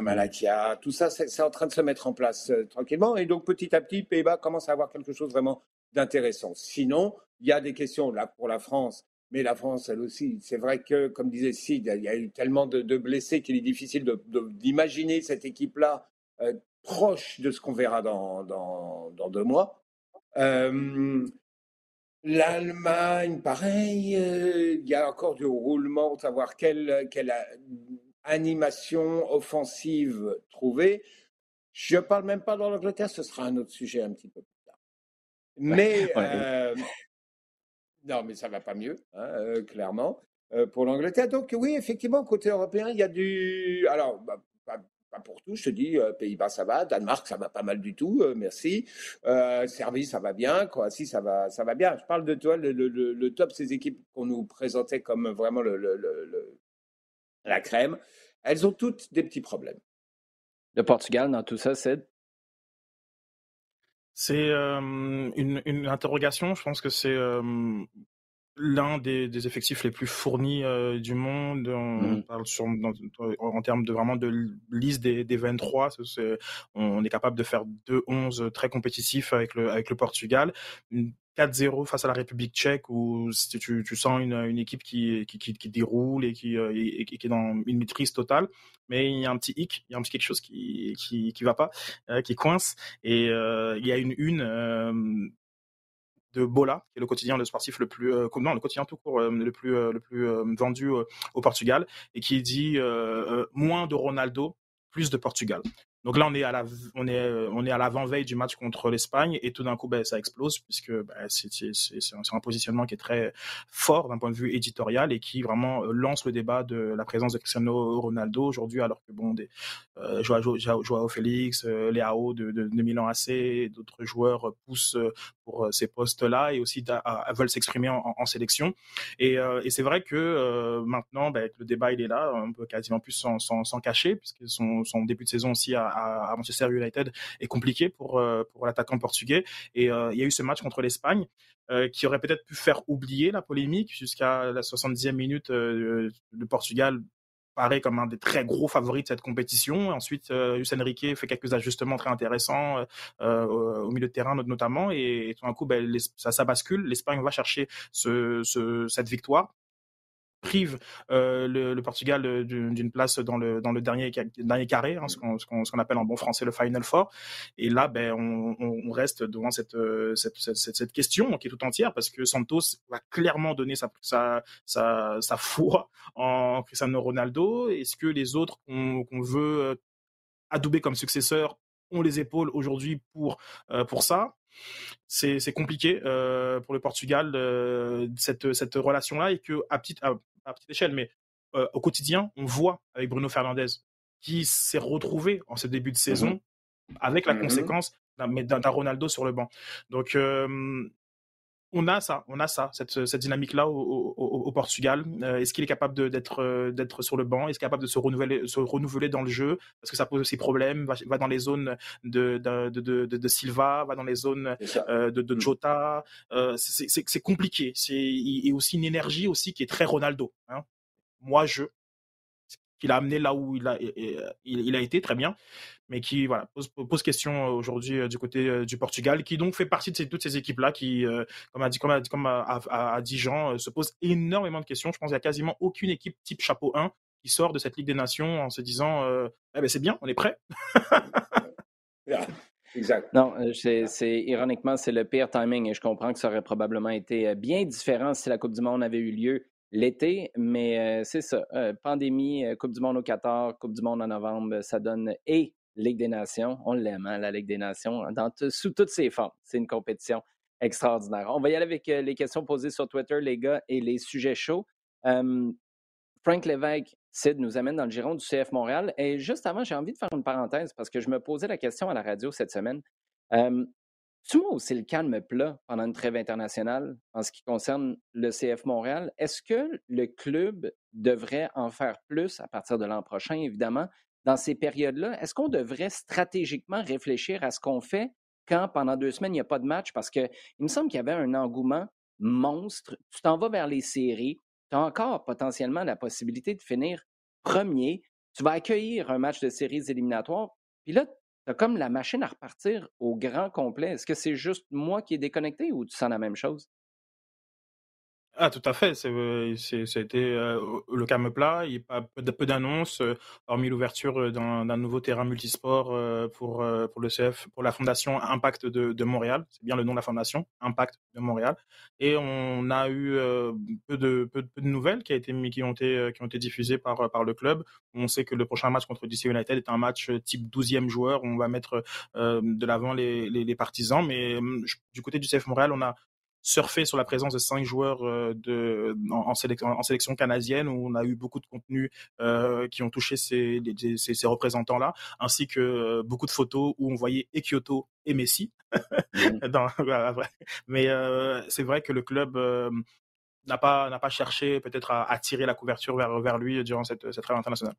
Malakia, tout ça, c'est en train de se mettre en place tranquillement. Et donc, petit à petit, Pays-Bas commence à avoir quelque chose vraiment d'intéressant. Sinon, il y a des questions là pour la France. Mais la France, elle aussi, c'est vrai que, comme disait Sid, il y a eu tellement de, blessés qu'il est difficile d'imaginer cette équipe-là proche de ce qu'on verra dans, dans, dans, deux mois. Euh, L'Allemagne, pareil, euh, il y a encore du roulement, savoir quelle, quelle animation offensive trouver. Je ne parle même pas dans l'Angleterre, ce sera un autre sujet un petit peu plus tard. Mais euh, non, mais ça va pas mieux, hein, euh, clairement, pour l'Angleterre. Donc oui, effectivement, côté européen, il y a du. Alors, bah, pas pour tout, je te dis, euh, Pays-Bas ça va, Danemark ça va pas mal du tout, euh, merci. Euh, Serbie ça va bien, Croatie ça va, ça va bien. Je parle de toi, le, le, le top, ces équipes qu'on nous présentait comme vraiment le, la crème, elles ont toutes des petits problèmes. Le Portugal dans tout ça, c'est c'est une, une, interrogation. Je pense que c'est l'un des, effectifs les plus fournis euh, du monde. On, mmh parle sur, en termes de vraiment de liste des, des 23. on est capable de faire 2-11 très compétitifs avec le, avec le Portugal. 4-0 face à la République tchèque où tu, tu sens une, une équipe qui, qui, qui, déroule et qui, euh, et, qui est dans une maîtrise totale. Mais il y a un petit hic, il y a un petit quelque chose qui qui, qui va pas, euh, qui coince. Et il y a une une de Bola, qui est le quotidien le sportif le plus, euh, le quotidien tout court, euh, le plus, euh, le plus vendu au Portugal, et qui dit moins de Ronaldo, plus de Portugal. Donc là, on est à la, on est, on est à l'avant-veille du match contre l'Espagne et tout d'un coup, ben, ça explose puisque ben, c'est, un, positionnement qui est très fort d'un point de vue éditorial et qui vraiment lance le débat de la présence de Cristiano Ronaldo aujourd'hui, alors que bon, des Joao, Félix, euh, de, de, de, Milan AC, d'autres joueurs poussent pour ces postes-là et aussi veulent s'exprimer en, sélection. Et, et c'est vrai que maintenant, ben, le débat il est là, on peut quasiment plus s'en, cacher puisque son, début de saison aussi à, Manchester United est compliqué pour, euh, pour l'attaquant portugais. Et euh, il y a eu ce match contre l'Espagne euh, qui aurait peut-être pu faire oublier la polémique jusqu'à la 70e minute. le Portugal paraît comme un des très gros favoris de cette compétition. Ensuite, euh, Luis Enrique fait quelques ajustements très intéressants au milieu de terrain notamment, et, tout d'un coup, ben, ça, bascule. L'Espagne va chercher ce, ce, cette victoire prive euh, le, Portugal euh, d'une place dans le, dernier, dernier carré, hein, ce qu'on appelle en bon français le Final Four. Et là, ben, on, reste devant cette, euh, cette, cette, cette, question qui est tout entière parce que Santos va clairement donner sa, sa, sa, sa foi en Cristiano Ronaldo. Est-ce que les autres qu'on veut adouber comme successeurs ont les épaules aujourd'hui pour, pour ça? C'est compliqué euh, pour le Portugal euh, cette, cette relation-là et que à petite, à petite échelle, mais euh, au quotidien, on voit avec Bruno Fernandez qui s'est retrouvé en ce début de mmh saison avec la mmh conséquence d'un Ronaldo sur le banc. Donc, on a ça, on a ça, cette, cette dynamique-là au, Portugal. Euh, est-ce qu'il est capable d'être d'être sur le banc? Est-ce qu'il est capable de se renouveler, se renouveler dans le jeu? Parce que ça pose aussi problème. Va, va dans les zones de de, de, de, Silva, va dans les zones de, de mmh. Jota. c'est compliqué. C'est et aussi une énergie aussi qui est très Ronaldo. Hein. Moi, je qu'il a amené là où il a, il, a été très bien, mais qui voilà pose, pose question aujourd'hui euh, du côté euh, du Portugal, qui donc fait partie de ces, toutes ces équipes là qui, euh, comme a dit comme a, comme a, dit Jean, se pose énormément de questions. Je pense qu'il y a quasiment aucune équipe type chapeau 1 qui sort de cette Ligue des Nations en se disant eh ben c'est bien, on est prêt. Exact. Non, c'est ironiquement, c'est le pire timing et je comprends que ça aurait probablement été bien différent si la Coupe du Monde avait eu lieu l'été, mais c'est ça. pandémie, Coupe du Monde au Qatar, Coupe du Monde en novembre, ça donne et Ligue des Nations. On l'aime, hein, la Ligue des Nations, dans sous toutes ses formes. C'est une compétition extraordinaire. On va y aller avec les questions posées sur Twitter, les gars, et les sujets chauds. Frank Lévesque, Sid, nous amène dans le giron du CF Montréal. Et juste avant, j'ai envie de faire une parenthèse parce que je me posais la question à la radio cette semaine. Tu moi c'est le calme plat pendant une trêve internationale en ce qui concerne le CF Montréal. Est-ce que le club devrait en faire plus à partir de l'an prochain, évidemment, dans ces périodes-là? Est-ce qu'on devrait stratégiquement réfléchir à ce qu'on fait quand pendant deux semaines, il n'y a pas de match? Parce qu'il me semble qu'il y avait un engouement monstre. Tu t'en vas vers les séries. Tu as encore potentiellement la possibilité de finir premier. Tu vas accueillir un match de séries éliminatoires. Puis là, T'as comme la machine à repartir au grand complet. Est-ce que c'est juste moi qui est déconnecté ou tu sens la même chose? Ah, tout à fait. C'est, euh, a été euh, le calme plat. Il y a peu, peu d'annonces, euh, hormis l'ouverture d'un, d'un nouveau terrain multisport pour, pour le CF, pour la fondation Impact de, Montréal. C'est bien le nom de la fondation, Impact de Montréal. Et on a eu peu, de, peu, de nouvelles qui, ont été, qui ont été diffusées par, par le club. On sait que le prochain match contre DC United est un match type 12e joueur. On va mettre de l'avant les, les, les partisans. Mais du côté du CF Montréal, on a surfer sur la présence de cinq joueurs euh, de, en, sélection, en, sélection, canadienne où on a eu beaucoup de contenus euh, qui ont touché ces, ces, ces représentants-là, ainsi que euh, beaucoup de photos où on voyait et Kyoto et Messi. Mmh. Mais euh, c'est vrai que le club euh, n'a pas n'a pas cherché peut-être à attirer la couverture vers vers lui durant cette cette rêve internationale.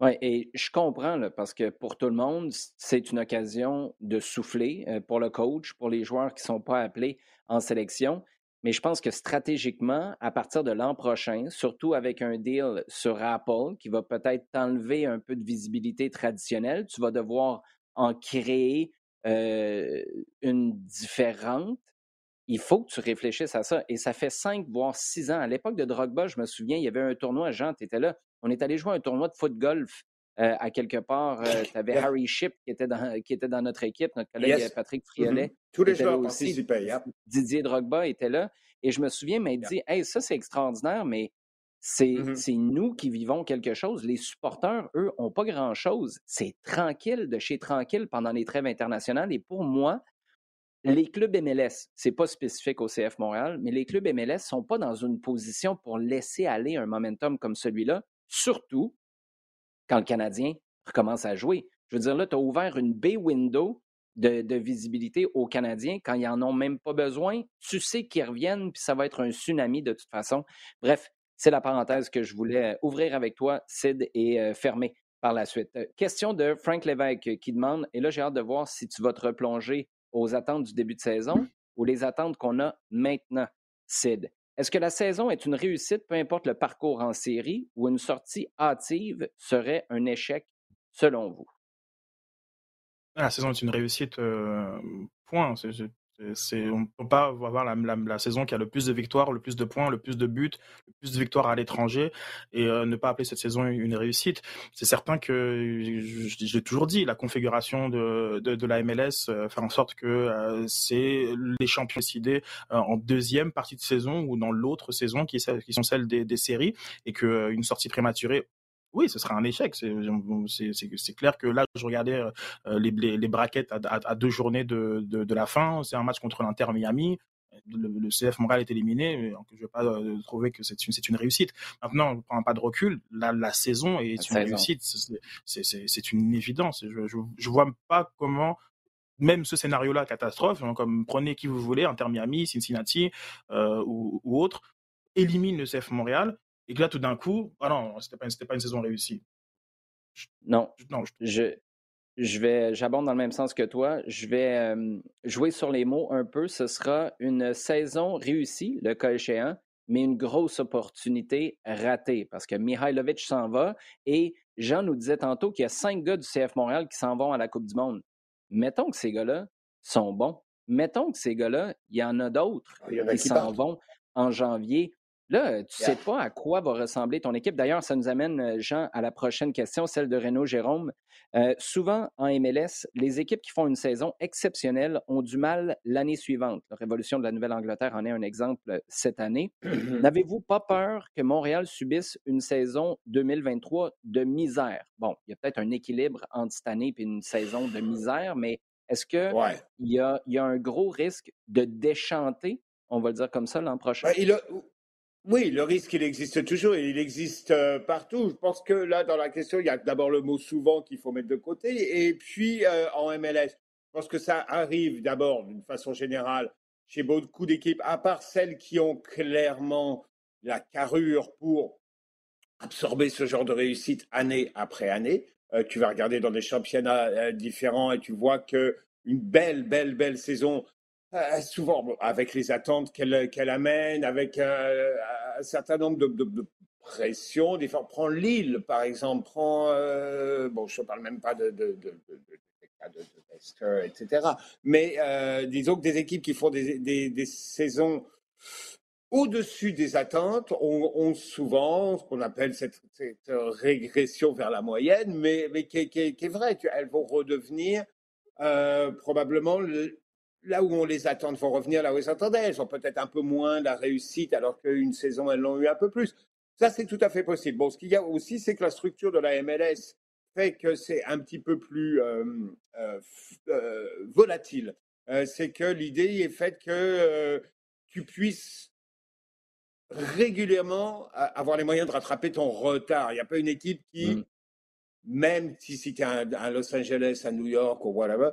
Oui, et je comprends, parce que pour tout le monde, c'est une occasion de souffler pour le coach, pour les joueurs qui ne sont pas appelés en sélection. mais je pense que stratégiquement, à partir de l'an prochain, surtout avec un deal sur Apple qui va peut-être t'enlever un peu de visibilité traditionnelle, tu vas devoir en créer euh, une différente. Il faut que tu réfléchisses à ça. Et ça fait cinq, voire six ans. À l'époque de Drogba, je me souviens, il y avait un tournoi, Jean, tu étais là. On est allé jouer un tournoi de foot-golf euh, à quelque part. Euh, tu avais Harry Ship qui était, dans, qui était dans notre équipe, notre collègue Patrick mm-hmm. Friolet. Tous les joueurs aussi. Didier Drogba était là. Et je me souviens m'être dit, hey, ça c'est extraordinaire, mais mm-hmm. c'est nous qui vivons quelque chose. Les supporters, eux, n'ont pas grand-chose. C'est tranquille de chez tranquille pendant les trêves internationales. Et pour moi, les clubs MLS, c'est pas spécifique au CF Montréal, mais les clubs MLS sont pas dans une position pour laisser aller un momentum comme celui-là, surtout quand le Canadien recommence à jouer. Je veux dire, là, tu as ouvert une bay window de, visibilité aux Canadiens quand ils n'en ont même pas besoin. Tu sais qu'ils reviennent, puis ça va être un tsunami de toute façon. Bref, c'est la parenthèse que je voulais ouvrir avec toi, Sid, et euh, fermer par la suite. Euh, question de Frank Lévesque qui demande, et là j'ai hâte de voir si tu vas te replonger aux attentes du début de saison ou les attentes qu'on a maintenant, Sid. Est-ce que la saison est une réussite, peu importe le parcours en série, ou une sortie hâtive serait un échec selon vous? La saison est une réussite, euh, point. On ne peut pas avoir la, saison qui a le plus de victoires, le plus de points, le plus de buts, le plus de victoires à l'étranger et euh, ne pas appeler cette saison une réussite. C'est certain que, je, l'ai toujours dit, la configuration de, la MLS euh, fait en sorte que c'est les champions décidés en deuxième partie de saison ou dans l'autre saison qui, sont celles des séries et qu'une sortie prématurée oui, ce sera un échec. C'est clair que là, je regardais euh, les, les, braquettes à, deux journées de, de, la fin. C'est un match contre l'Inter Miami. Le, CF Montréal est éliminé, mais je ne vais pas euh, trouver que c'est une, une, réussite. Maintenant, on ne prend pas de recul. La, la saison est une réussite. C'est une évidence. Je ne vois pas comment même ce scénario-là, catastrophe, hein, comme prenez qui vous voulez, Inter Miami, Cincinnati euh, ou, ou autre, élimine le CF Montréal et que là, tout d'un coup, ah non, c'était pas, pas une saison réussie. Non, non je, je vais, j'abonde dans le même sens que toi. Je vais jouer sur les mots un peu. Ce sera une saison réussie, le cas échéant, mais une grosse opportunité ratée parce que Mihailovic s'en va et Jean nous disait tantôt qu'il y a cinq gars du CF Montréal qui s'en vont à la Coupe du Monde. Mettons que ces gars-là sont bons. Mettons que ces gars-là, il y en a d'autres qui s'en vont en janvier. Là, tu ne sais pas à quoi va ressembler ton équipe. D'ailleurs, ça nous amène, euh, Jean, à la prochaine question, celle de Renaud Jérôme. Euh, souvent, en MLS, les équipes qui font une saison exceptionnelle ont du mal l'année suivante. La Révolution de la Nouvelle-Angleterre en est un exemple euh, cette année. N'avez-vous pas peur que Montréal subisse une saison 2023 de misère? Bon, il y a peut-être un équilibre entre cette année et une saison de misère, mais est-ce qu'il y, a, y a un gros risque de déchanter, on va le dire comme ça, l'an prochain? Ben, oui, le risque, il existe toujours et il existe euh, partout. Je pense que là, dans la question, il y a d'abord le mot souvent qu'il faut mettre de côté et puis euh, en MLS. Je pense que ça arrive d'abord d'une façon générale chez beaucoup d'équipes, à part celles qui ont clairement la carrure pour absorber ce genre de réussite année après année. Euh, tu vas regarder dans des championnats différents et tu vois que une belle, belle, belle saison euh, souvent avec les attentes qu'elle amène, avec euh, un certain nombre de, de, pressions. Prends Lille, par exemple, prends, euh, bon, je ne parle même pas de, de, de, etc. Mais disons que des équipes qui font des, des, des saisons au-dessus des attentes ont, souvent ce qu'on appelle cette, régression vers la moyenne, mais, mais qui, est vraie. Elles vont redevenir probablement le, là où on les attend vont revenir là où ils s'attendaient. Elles ont peut-être un peu moins la réussite alors qu'une saison, elles l'ont eu un peu plus. Ça, c'est tout à fait possible. Bon, ce qu'il y a aussi, c'est que la structure de la MLS fait que c'est un petit peu plus euh, euh, euh, volatile. c'est que l'idée est faite que tu puisses régulièrement avoir les moyens de rattraper ton retard. Il n'y a pas une équipe qui, mmh. même si c'était à Los Angeles, à New York ou whatever,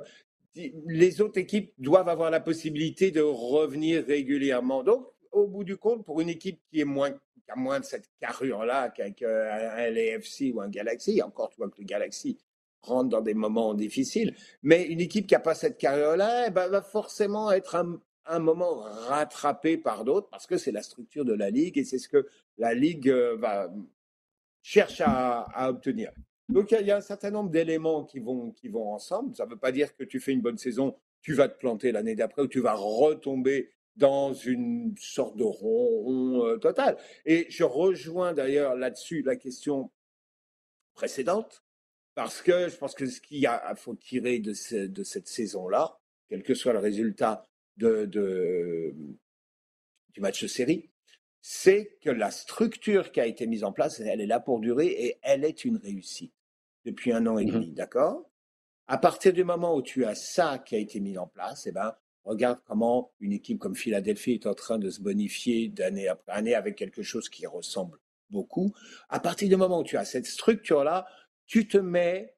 les autres équipes doivent avoir la possibilité de revenir régulièrement. Donc, au bout du compte, pour une équipe qui est moins a moins de cette carrure-là qu'un LAFC ou un Galaxy, encore tu vois que le Galaxy rentre dans des moments difficiles, mais une équipe qui n'a pas cette carrure-là, eh ben, va forcément être un moment rattrapé par d'autres parce que c'est la structure de la ligue et c'est ce que la ligue va cherche à, obtenir. Donc il y, a un certain nombre d'éléments qui vont, qui vont ensemble. Ça ne veut pas dire que tu fais une bonne saison, tu vas te planter l'année d'après ou tu vas retomber dans une sorte de rond, total. Et je rejoins d'ailleurs là-dessus la question précédente, parce que je pense que ce qu'il faut tirer de, de cette saison-là, quel que soit le résultat du match de série, c'est que la structure qui a été mise en place, elle est là pour durer et elle est une réussite depuis un an et mmh demi, d'accord? À partir du moment où tu as ça qui a été mis en place, eh ben, regarde comment une équipe comme Philadelphie est en train de se bonifier d'année après année avec quelque chose qui ressemble beaucoup. À partir du moment où tu as cette structure-là, tu te mets,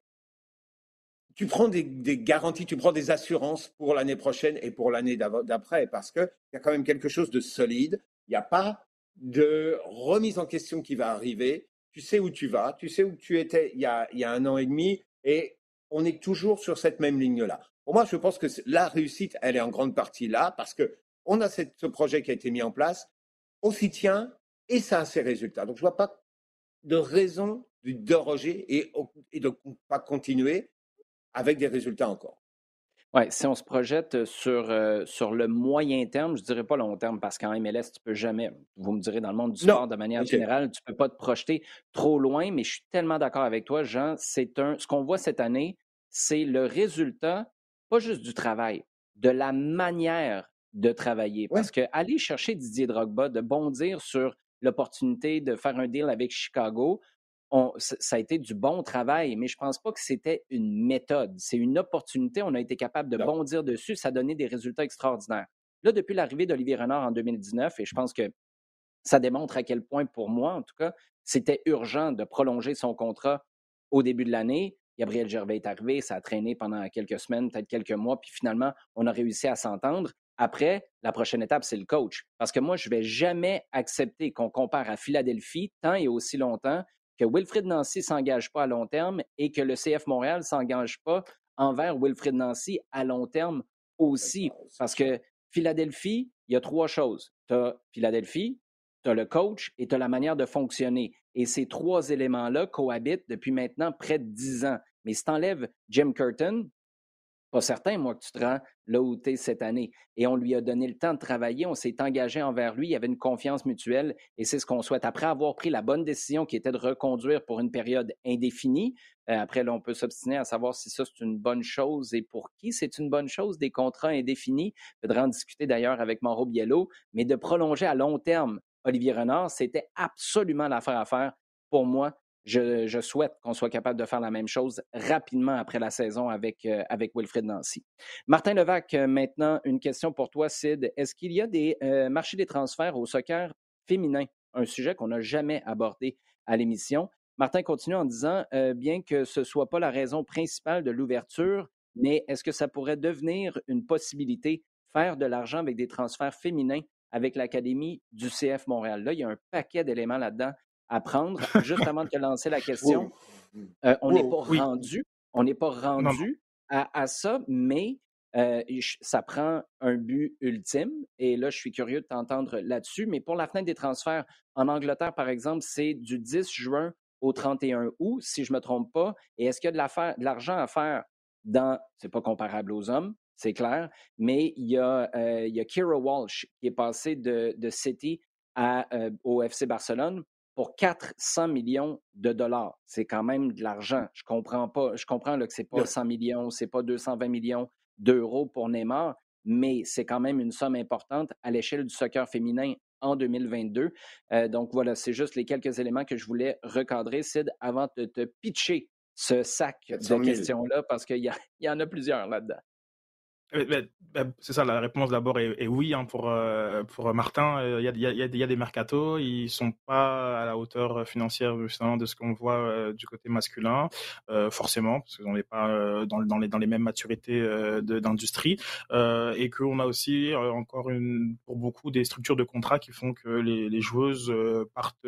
tu prends des, des, garanties, tu prends des assurances pour l'année prochaine et pour l'année d'après, parce qu'il y a quand même quelque chose de solide. Il n'y a pas de remise en question qui va arriver. Tu sais où tu vas, tu sais où tu étais il y a, un an et demi, et on est toujours sur cette même ligne-là. Pour moi, je pense que la réussite, elle est en grande partie là, parce que on a ce projet qui a été mis en place, on s'y tient, et ça a ses résultats. Donc, je ne vois pas de raison de déroger et, et de ne pas continuer avec des résultats encore. Oui, si on se projette sur, sur le moyen terme, je ne dirais pas long terme, parce qu'en MLS, tu ne peux jamais, vous me direz dans le monde du sport de manière générale, tu ne peux pas te projeter trop loin, mais je suis tellement d'accord avec toi, Jean, c'est un, ce qu'on voit cette année, c'est le résultat, pas juste du travail, de la manière de travailler. Parce que aller chercher Didier Drogba, de bondir sur l'opportunité de faire un deal avec Chicago, ça a été du bon travail, mais je ne pense pas que c'était une méthode. C'est une opportunité. On a été capable de bondir dessus. Ça a donné des résultats extraordinaires. Là, depuis l'arrivée d'Olivier Renard en 2019, et je pense que ça démontre à quel point, pour moi en tout cas, c'était urgent de prolonger son contrat au début de l'année. Gabriel Gervais est arrivé, ça a traîné pendant quelques semaines, peut-être quelques mois, puis finalement, on a réussi à s'entendre. Après, la prochaine étape, c'est le coach. Parce que moi, je ne vais jamais accepter qu'on compare à Philadelphie tant et aussi longtemps que Wilfrid Nancy ne s'engage pas à long terme et que le CF Montréal ne s'engage pas envers Wilfrid Nancy à long terme aussi. Parce que Philadelphie, il y a trois choses. Tu as Philadelphie, tu as le coach et tu as la manière de fonctionner. Et ces trois éléments-là cohabitent depuis maintenant près de dix ans. Mais si tu enlèves Jim Curtin, pas certain, moi, que tu te rends là où tu es cette année. Et on lui a donné le temps de travailler, on s'est engagé envers lui, il y avait une confiance mutuelle et c'est ce qu'on souhaite. Après avoir pris la bonne décision qui était de reconduire pour une période indéfinie, euh, après, là, on peut s'obstiner à savoir si ça, c'est une bonne chose et pour qui c'est une bonne chose, des contrats indéfinis. Il faudra en discuter d'ailleurs avec Mauro Biello, mais de prolonger à long terme Olivier Renard, c'était absolument l'affaire à faire pour moi je, souhaite qu'on soit capable de faire la même chose rapidement après la saison avec, euh, Wilfred Nancy. Martin Levac, euh, maintenant, une question pour toi, Sid. Est-ce qu'il y a des euh, marchés des transferts au soccer féminin? Un sujet qu'on n'a jamais abordé à l'émission. Martin continue en disant, bien que ce ne soit pas la raison principale de l'ouverture, mais est-ce que ça pourrait devenir une possibilité, faire de l'argent avec des transferts féminins avec l'Académie du CF Montréal? Là, il y a un paquet d'éléments là-dedans à prendre. Juste avant de te lancer la question, euh, on n'est pas rendu, on n'est pas rendu à, ça, mais euh, ça prend un but ultime. Et là, je suis curieux de t'entendre là-dessus. Mais pour la fenêtre des transferts, en Angleterre, par exemple, c'est du 10 juin au 31 août, si je ne me trompe pas. Et est-ce qu'il y a de l'argent à faire dans, c'est pas comparable aux hommes, c'est clair, mais il y a, euh, il y a Kira Walsh qui est passé de, de City à, au FC Barcelone pour 400 millions de dollars. C'est quand même de l'argent. Je comprends pas. Je comprends là, que c'est pas 100 millions, c'est pas 220 millions d'euros pour Neymar, mais c'est quand même une somme importante à l'échelle du soccer féminin en 2022. Euh, donc voilà, c'est juste les quelques éléments que je voulais recadrer, Sid, avant de te pitcher ce sac de questions-là, parce qu'il y, y, en a plusieurs là-dedans. Ben, c'est ça, la réponse d'abord est, oui hein, pour, euh, pour Martin. Il y, a, y, y, a, des mercatos, ils sont pas à la hauteur financière de ce qu'on voit euh, du côté masculin, euh, forcément, parce qu'on n'est pas dans, dans, les, dans les mêmes maturités d'industrie, et qu'on a aussi encore une, pour beaucoup des structures de contrats qui font que les, joueuses partent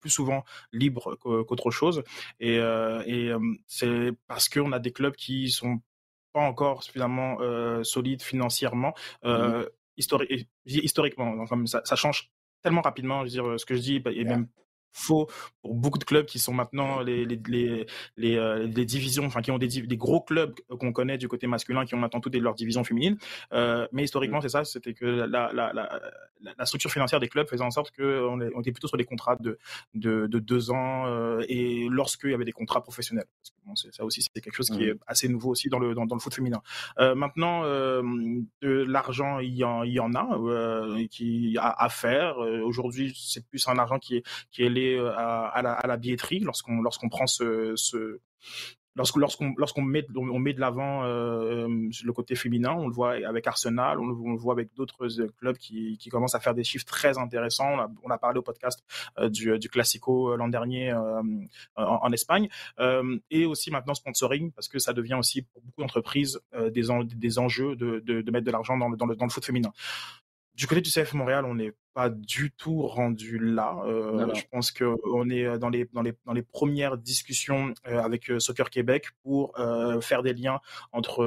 plus souvent libres qu'autre chose. Et c'est parce qu'on a des clubs qui sont pas encore suffisamment euh, solide financièrement. Mmh euh, historiquement, comme ça, ça change tellement rapidement. Je veux dire, ce que je dis est même faux pour beaucoup de clubs qui sont maintenant les les les les, euh, divisions enfin qui ont des, des gros clubs qu'on connaît du côté masculin qui ont maintenant toutes leurs divisions féminines euh, mais historiquement mm. c'est ça c'était que la, la, la, la, structure financière des clubs faisait en sorte qu'on on était plutôt sur des contrats de de, de deux ans euh, et lorsqu'il y avait des contrats professionnels parce que bon, ça aussi c'est quelque chose qui est mm. assez nouveau aussi dans le dans, dans le foot féminin euh, maintenant de l'argent il y en il y en a qui a à faire aujourd'hui c'est plus un argent qui est qui est euh, à, la, billetterie lorsqu'on lorsqu'on prend ce, ce lorsqu'on lorsqu'on met on met de l'avant euh, le côté féminin, on le voit avec Arsenal, on le, voit avec d'autres clubs qui, qui commencent à faire des chiffres très intéressants. On a, parlé au podcast euh, du, du Classico l'an dernier en, Espagne et aussi maintenant sponsoring parce que ça devient aussi pour beaucoup d'entreprises des, des enjeux de, de, de mettre de l'argent dans le, dans le dans le foot féminin. Du côté du CF Montréal, on n'est pas du tout rendu là. Euh, je pense qu'on est dans les, dans, les, dans les premières discussions euh, avec euh, Soccer Québec pour faire des liens entre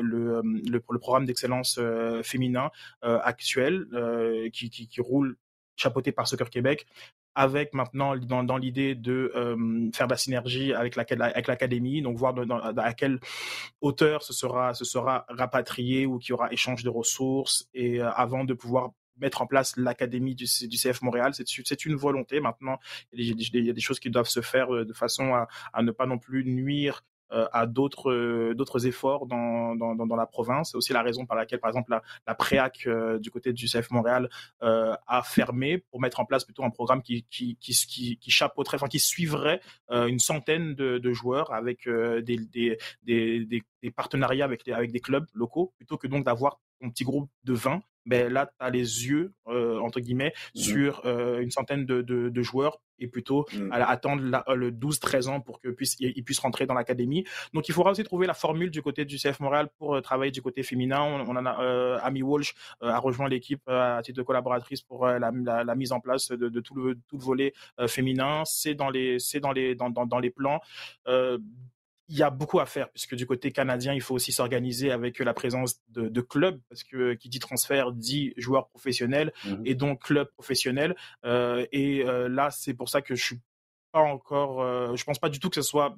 le, le, programme d'excellence féminin actuel qui, qui, qui roule chapeauté par Soccer Québec avec maintenant dans, dans l'idée de euh, faire de la synergie avec avec l'académie, donc voir dans, à quelle hauteur ce sera ce sera rapatrié ou qu'il y aura échange de ressources et euh, avant de pouvoir mettre en place l'académie du, du, CF Montréal, c'est une volonté. Maintenant, il y, a des, il y, a des, choses qui doivent se faire euh, de façon à, à ne pas non plus nuire à d'autres euh, d'autres efforts dans, dans, dans, la province. C'est aussi la raison par laquelle, par exemple, la, la préac euh, du côté du CF Montréal a fermé pour mettre en place plutôt un programme qui qui qui, qui, qui chapeauterait, enfin qui suivrait une centaine de, de joueurs avec des, des, des, des, partenariats avec, avec des clubs locaux, plutôt que donc d'avoir un petit groupe de 20 ben là, tu as les yeux, euh, entre guillemets, mmh sur euh, une centaine de, de, de, joueurs et plutôt mmh. à, attendre la, le 12-13 ans pour qu'ils puissent, ils puissent rentrer dans l'académie. Donc, il faudra aussi trouver la formule du côté du CF Montréal pour euh, travailler du côté féminin. On, on en a, euh, Amy Walsh a rejoint l'équipe à titre de collaboratrice pour la, la, la, mise en place de, de tout, le, tout le volet féminin. C'est dans les, c'est dans les, dans, dans, dans les plans il y a beaucoup à faire puisque du côté canadien, il faut aussi s'organiser avec la présence de, de, clubs parce que qui dit transfert dit joueur professionnel mmh et donc club professionnel. Euh, et euh, là, c'est pour ça que je suis pas encore, euh, je pense pas du tout que ce soit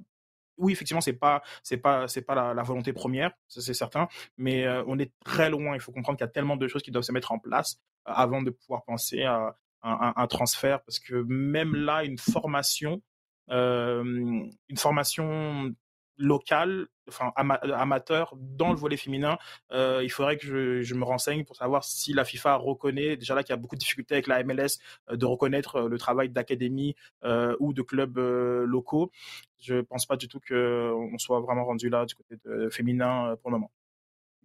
oui, effectivement, c'est pas, c'est pas, c'est pas la, la, volonté première, ça c'est certain, mais euh, on est très loin. Il faut comprendre qu'il y a tellement de choses qui doivent se mettre en place avant de pouvoir penser à, à, un transfert, parce que même là, une formation, une formation local, enfin amateur dans le volet féminin. Euh, il faudrait que je, je, me renseigne pour savoir si la FIFA reconnaît déjà là qu'il y a beaucoup de difficultés avec la MLS euh, de reconnaître euh, le travail d'académie euh, ou de clubs euh, locaux. Je pense pas du tout qu'on soit vraiment rendu là du côté de, féminin pour le moment.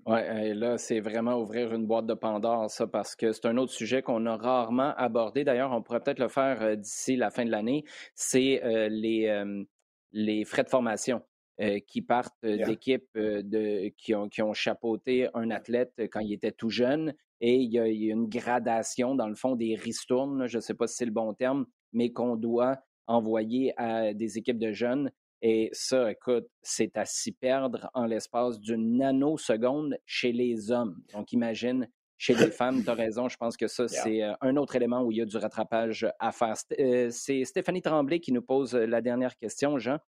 Ouais, et là, c'est vraiment ouvrir une boîte de Pandore, ça, parce que c'est un autre sujet qu'on a rarement abordé. D'ailleurs, on pourrait peut-être le faire d'ici la fin de l'année. C'est les, les frais de formation. Euh, qui partent euh, d'équipes euh, de, qui, ont, qui ont chapeauté un athlète quand il était tout jeune. Et il y a, une gradation, dans le fond, des ristournes, je ne sais pas si c'est le bon terme, mais qu'on doit envoyer à des équipes de jeunes. Et ça, écoute, c'est à s'y perdre en l'espace d'une nanoseconde chez les hommes. Donc, imagine chez les femmes, tu as raison, je pense que ça, c'est un autre élément où il y a du rattrapage à faire. C'est Stéphanie Tremblay qui nous pose la dernière question, Jean.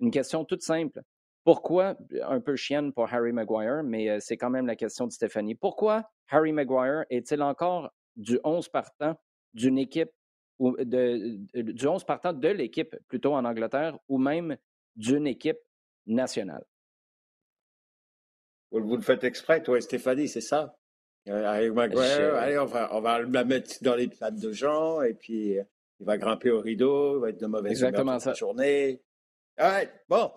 Une question toute simple. Pourquoi, un peu chienne pour Harry Maguire, mais euh, c'est quand même la question de Stéphanie, pourquoi Harry Maguire est-il encore du 11 partant d'une équipe, ou de, du 11 partant de l'équipe plutôt en Angleterre, ou même d'une équipe nationale? Vous le faites exprès, toi, Stéphanie, c'est ça? Euh, Harry Maguire, allez, on va, on va la mettre dans les plates de gens, et puis euh, il va grimper au rideau, il va être de mauvaise Exactement ça. journée. Right. Bon,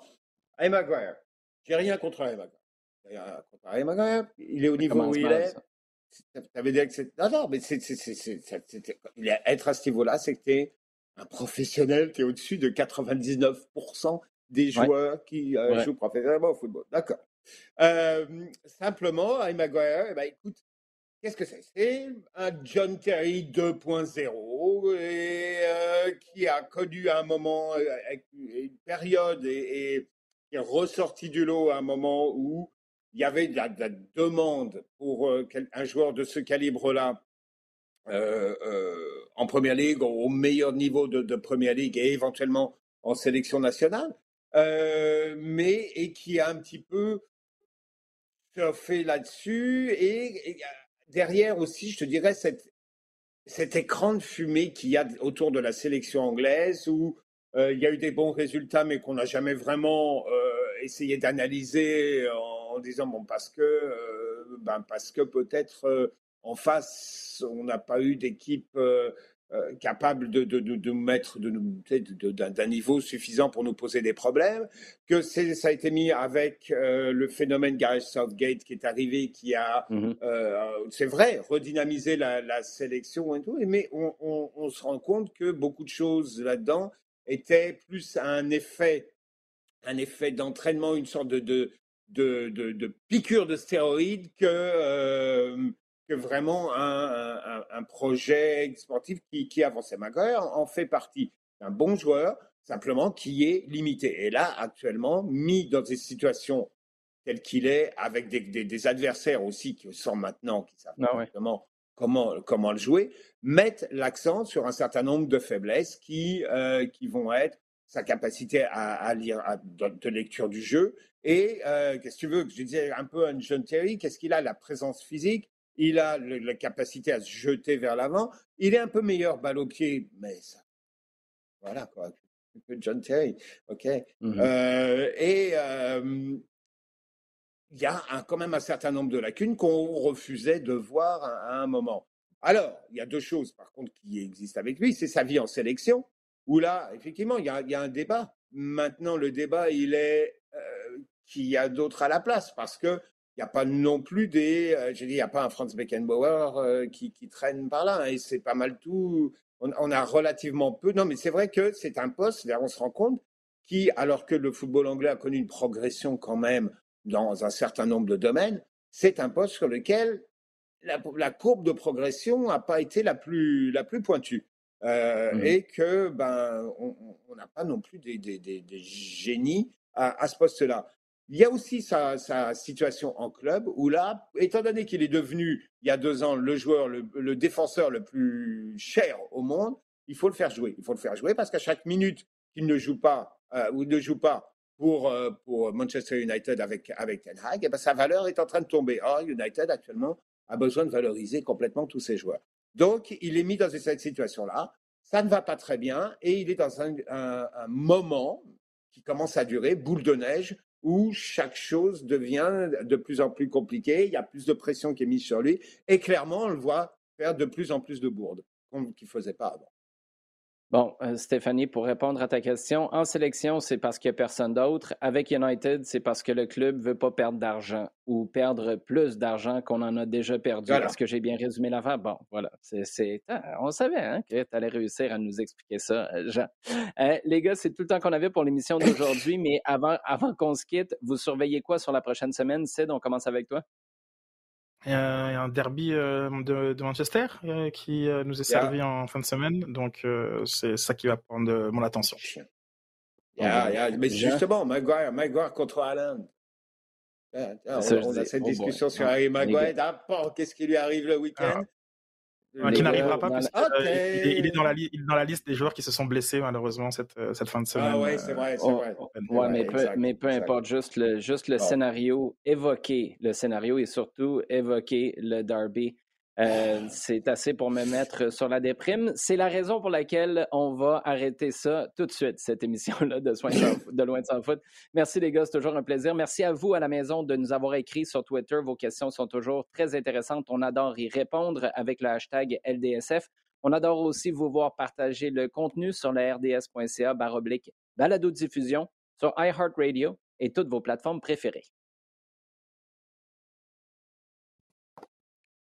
Harry Maguire. J'ai rien contre Harry Maguire. Rien contre Harry Maguire. Il est au niveau où il est. Ça veut dire que c'est. Non, non, mais c'est, c'est, c'est, être à ce niveau-là, c'est que tu es un professionnel, tu es au-dessus de 99% des joueurs qui euh, ouais. jouent professionnellement au football. D'accord. Euh, simplement, Harry Maguire, eh ben, écoute, Qu'est-ce que c'est? C'est un John Terry 2.0 et euh, qui a connu un moment, euh, une période et, et, est ressorti du lot à un moment où il y avait de la, demande pour euh, un joueur de ce calibre-là en Première Ligue, au meilleur niveau de, de Première Ligue et éventuellement en sélection nationale, mais et qui a un petit peu surfé là-dessus et, derrière aussi, je te dirais, cette, cet écran de fumée qu'il y a autour de la sélection anglaise où il y a eu des bons résultats, mais qu'on n'a jamais vraiment essayé d'analyser en, disant bon parce que ben parce que peut-être en face on n'a pas eu d'équipe capable de, de, de, mettre d'un niveau suffisant pour nous poser des problèmes, que ça a été mis avec le phénomène Gareth Southgate qui est arrivé, qui a, mmh c'est vrai, redynamisé la, sélection et tout, mais on, on, se rend compte que beaucoup de choses là-dedans était plus un effet, un effet d'entraînement, une sorte de, de, de, de, piqûre de stéroïdes que, euh, que vraiment un, un, projet sportif qui, qui avançait. Maguire en fait partie. Un bon joueur, simplement qui est limité. Et là, actuellement, mis dans des situations telles qu'il est, avec des, des, adversaires aussi qui sont maintenant, qui savent ah comment, comment le jouer, mettent l'accent sur un certain nombre de faiblesses qui, euh, qui vont être sa capacité à, lire, de, lecture du jeu. Et euh, qu'est-ce que tu veux? Que je disais un peu à John Terry, qu'est-ce qu'il a? La présence physique, il a la capacité à se jeter vers l'avant, il est un peu meilleur balle au pied, mais ça, voilà quoi, que John Terry, ok? Mmh euh, et il y a quand même un certain nombre de lacunes qu'on refusait de voir à, un moment. Alors, il y a deux choses, par contre, qui existent avec lui. C'est sa vie en sélection, où là, effectivement, il y a, un débat. Maintenant, le débat, il est euh, qu'il y a d'autres à la place, parce que n'y a pas non plus des. Euh, j'ai dit, il n'y a pas un Franz Beckenbauer euh, qui, traîne par là, hein, et c'est pas mal tout. On, on, a relativement peu. Non, mais c'est vrai que c'est un poste, on se rend compte, qui, alors que le football anglais a connu une progression quand même dans un certain nombre de domaines, c'est un poste sur lequel la, courbe de progression n'a pas été la plus, la plus pointue. Euh, mmh. Et que ben on n'a pas non plus des, des, des, génies à, à ce poste-là. Il y a aussi sa, situation en club où là, étant donné qu'il est devenu il y a deux ans le joueur, le, défenseur le plus cher au monde, il faut le faire jouer. Il faut le faire jouer parce qu'à chaque minute qu'il ne joue pas euh, ou ne joue pas, pour, euh, pour Manchester United avec, avec Ten Hag, eh ben, sa valeur est en train de tomber. Or, United actuellement a besoin de valoriser complètement tous ses joueurs. Donc, il est mis dans cette situation-là. Ça ne va pas très bien et il est dans un, moment qui commence à durer, boule de neige, où chaque chose devient de plus en plus compliquée. Il y a plus de pression qui est mise sur lui et clairement, on le voit faire de plus en plus de bourdes qu'il ne faisait pas avant. Bon, euh, Stéphanie, pour répondre à ta question, en sélection, c'est parce qu'il n'y a personne d'autre. Avec United, c'est parce que le club ne veut pas perdre d'argent ou perdre plus d'argent qu'on en a déjà perdu. Est-ce que j'ai bien résumé l'avant? Bon, voilà. C'est, ah, on savait hein, que tu allais réussir à nous expliquer ça, euh, Jean. Euh, les gars, c'est tout le temps qu'on avait pour l'émission d'aujourd'hui, mais avant, avant qu'on se quitte, vous surveillez quoi sur la prochaine semaine? Sid, on commence avec toi. Il y a un derby euh, de, Manchester euh, qui euh, nous est servi en fin de semaine, donc c'est ça qui va prendre mon attention. Mais justement, Maguire, Maguire contre Haaland. on, a cette oh discussion sur Harry Maguire. Ah, qu'est-ce qui lui arrive le week-end? Qui n'arrivera pas parce qu'il il est, dans la, dans la liste des joueurs qui se sont blessés malheureusement cette, euh, cette fin de ah semaine. Ah oui, c'est vrai, c'est vrai. ouais, mais, peu, mais peu importe, juste le, juste le scénario, évoquer le scénario et surtout évoquer le derby euh, c'est assez pour me mettre sur la déprime. C'est la raison pour laquelle on va arrêter ça tout de suite, cette émission-là de, Soins de Loin de Sans Foot. Merci les gars, c'est toujours un plaisir. Merci à vous à la maison de nous avoir écrit sur Twitter. Vos questions sont toujours très intéressantes. On adore y répondre avec le hashtag LDSF. On adore aussi vous voir partager le contenu sur la rds.ca baroblique balado-diffusion sur iHeartRadio et toutes vos plateformes préférées.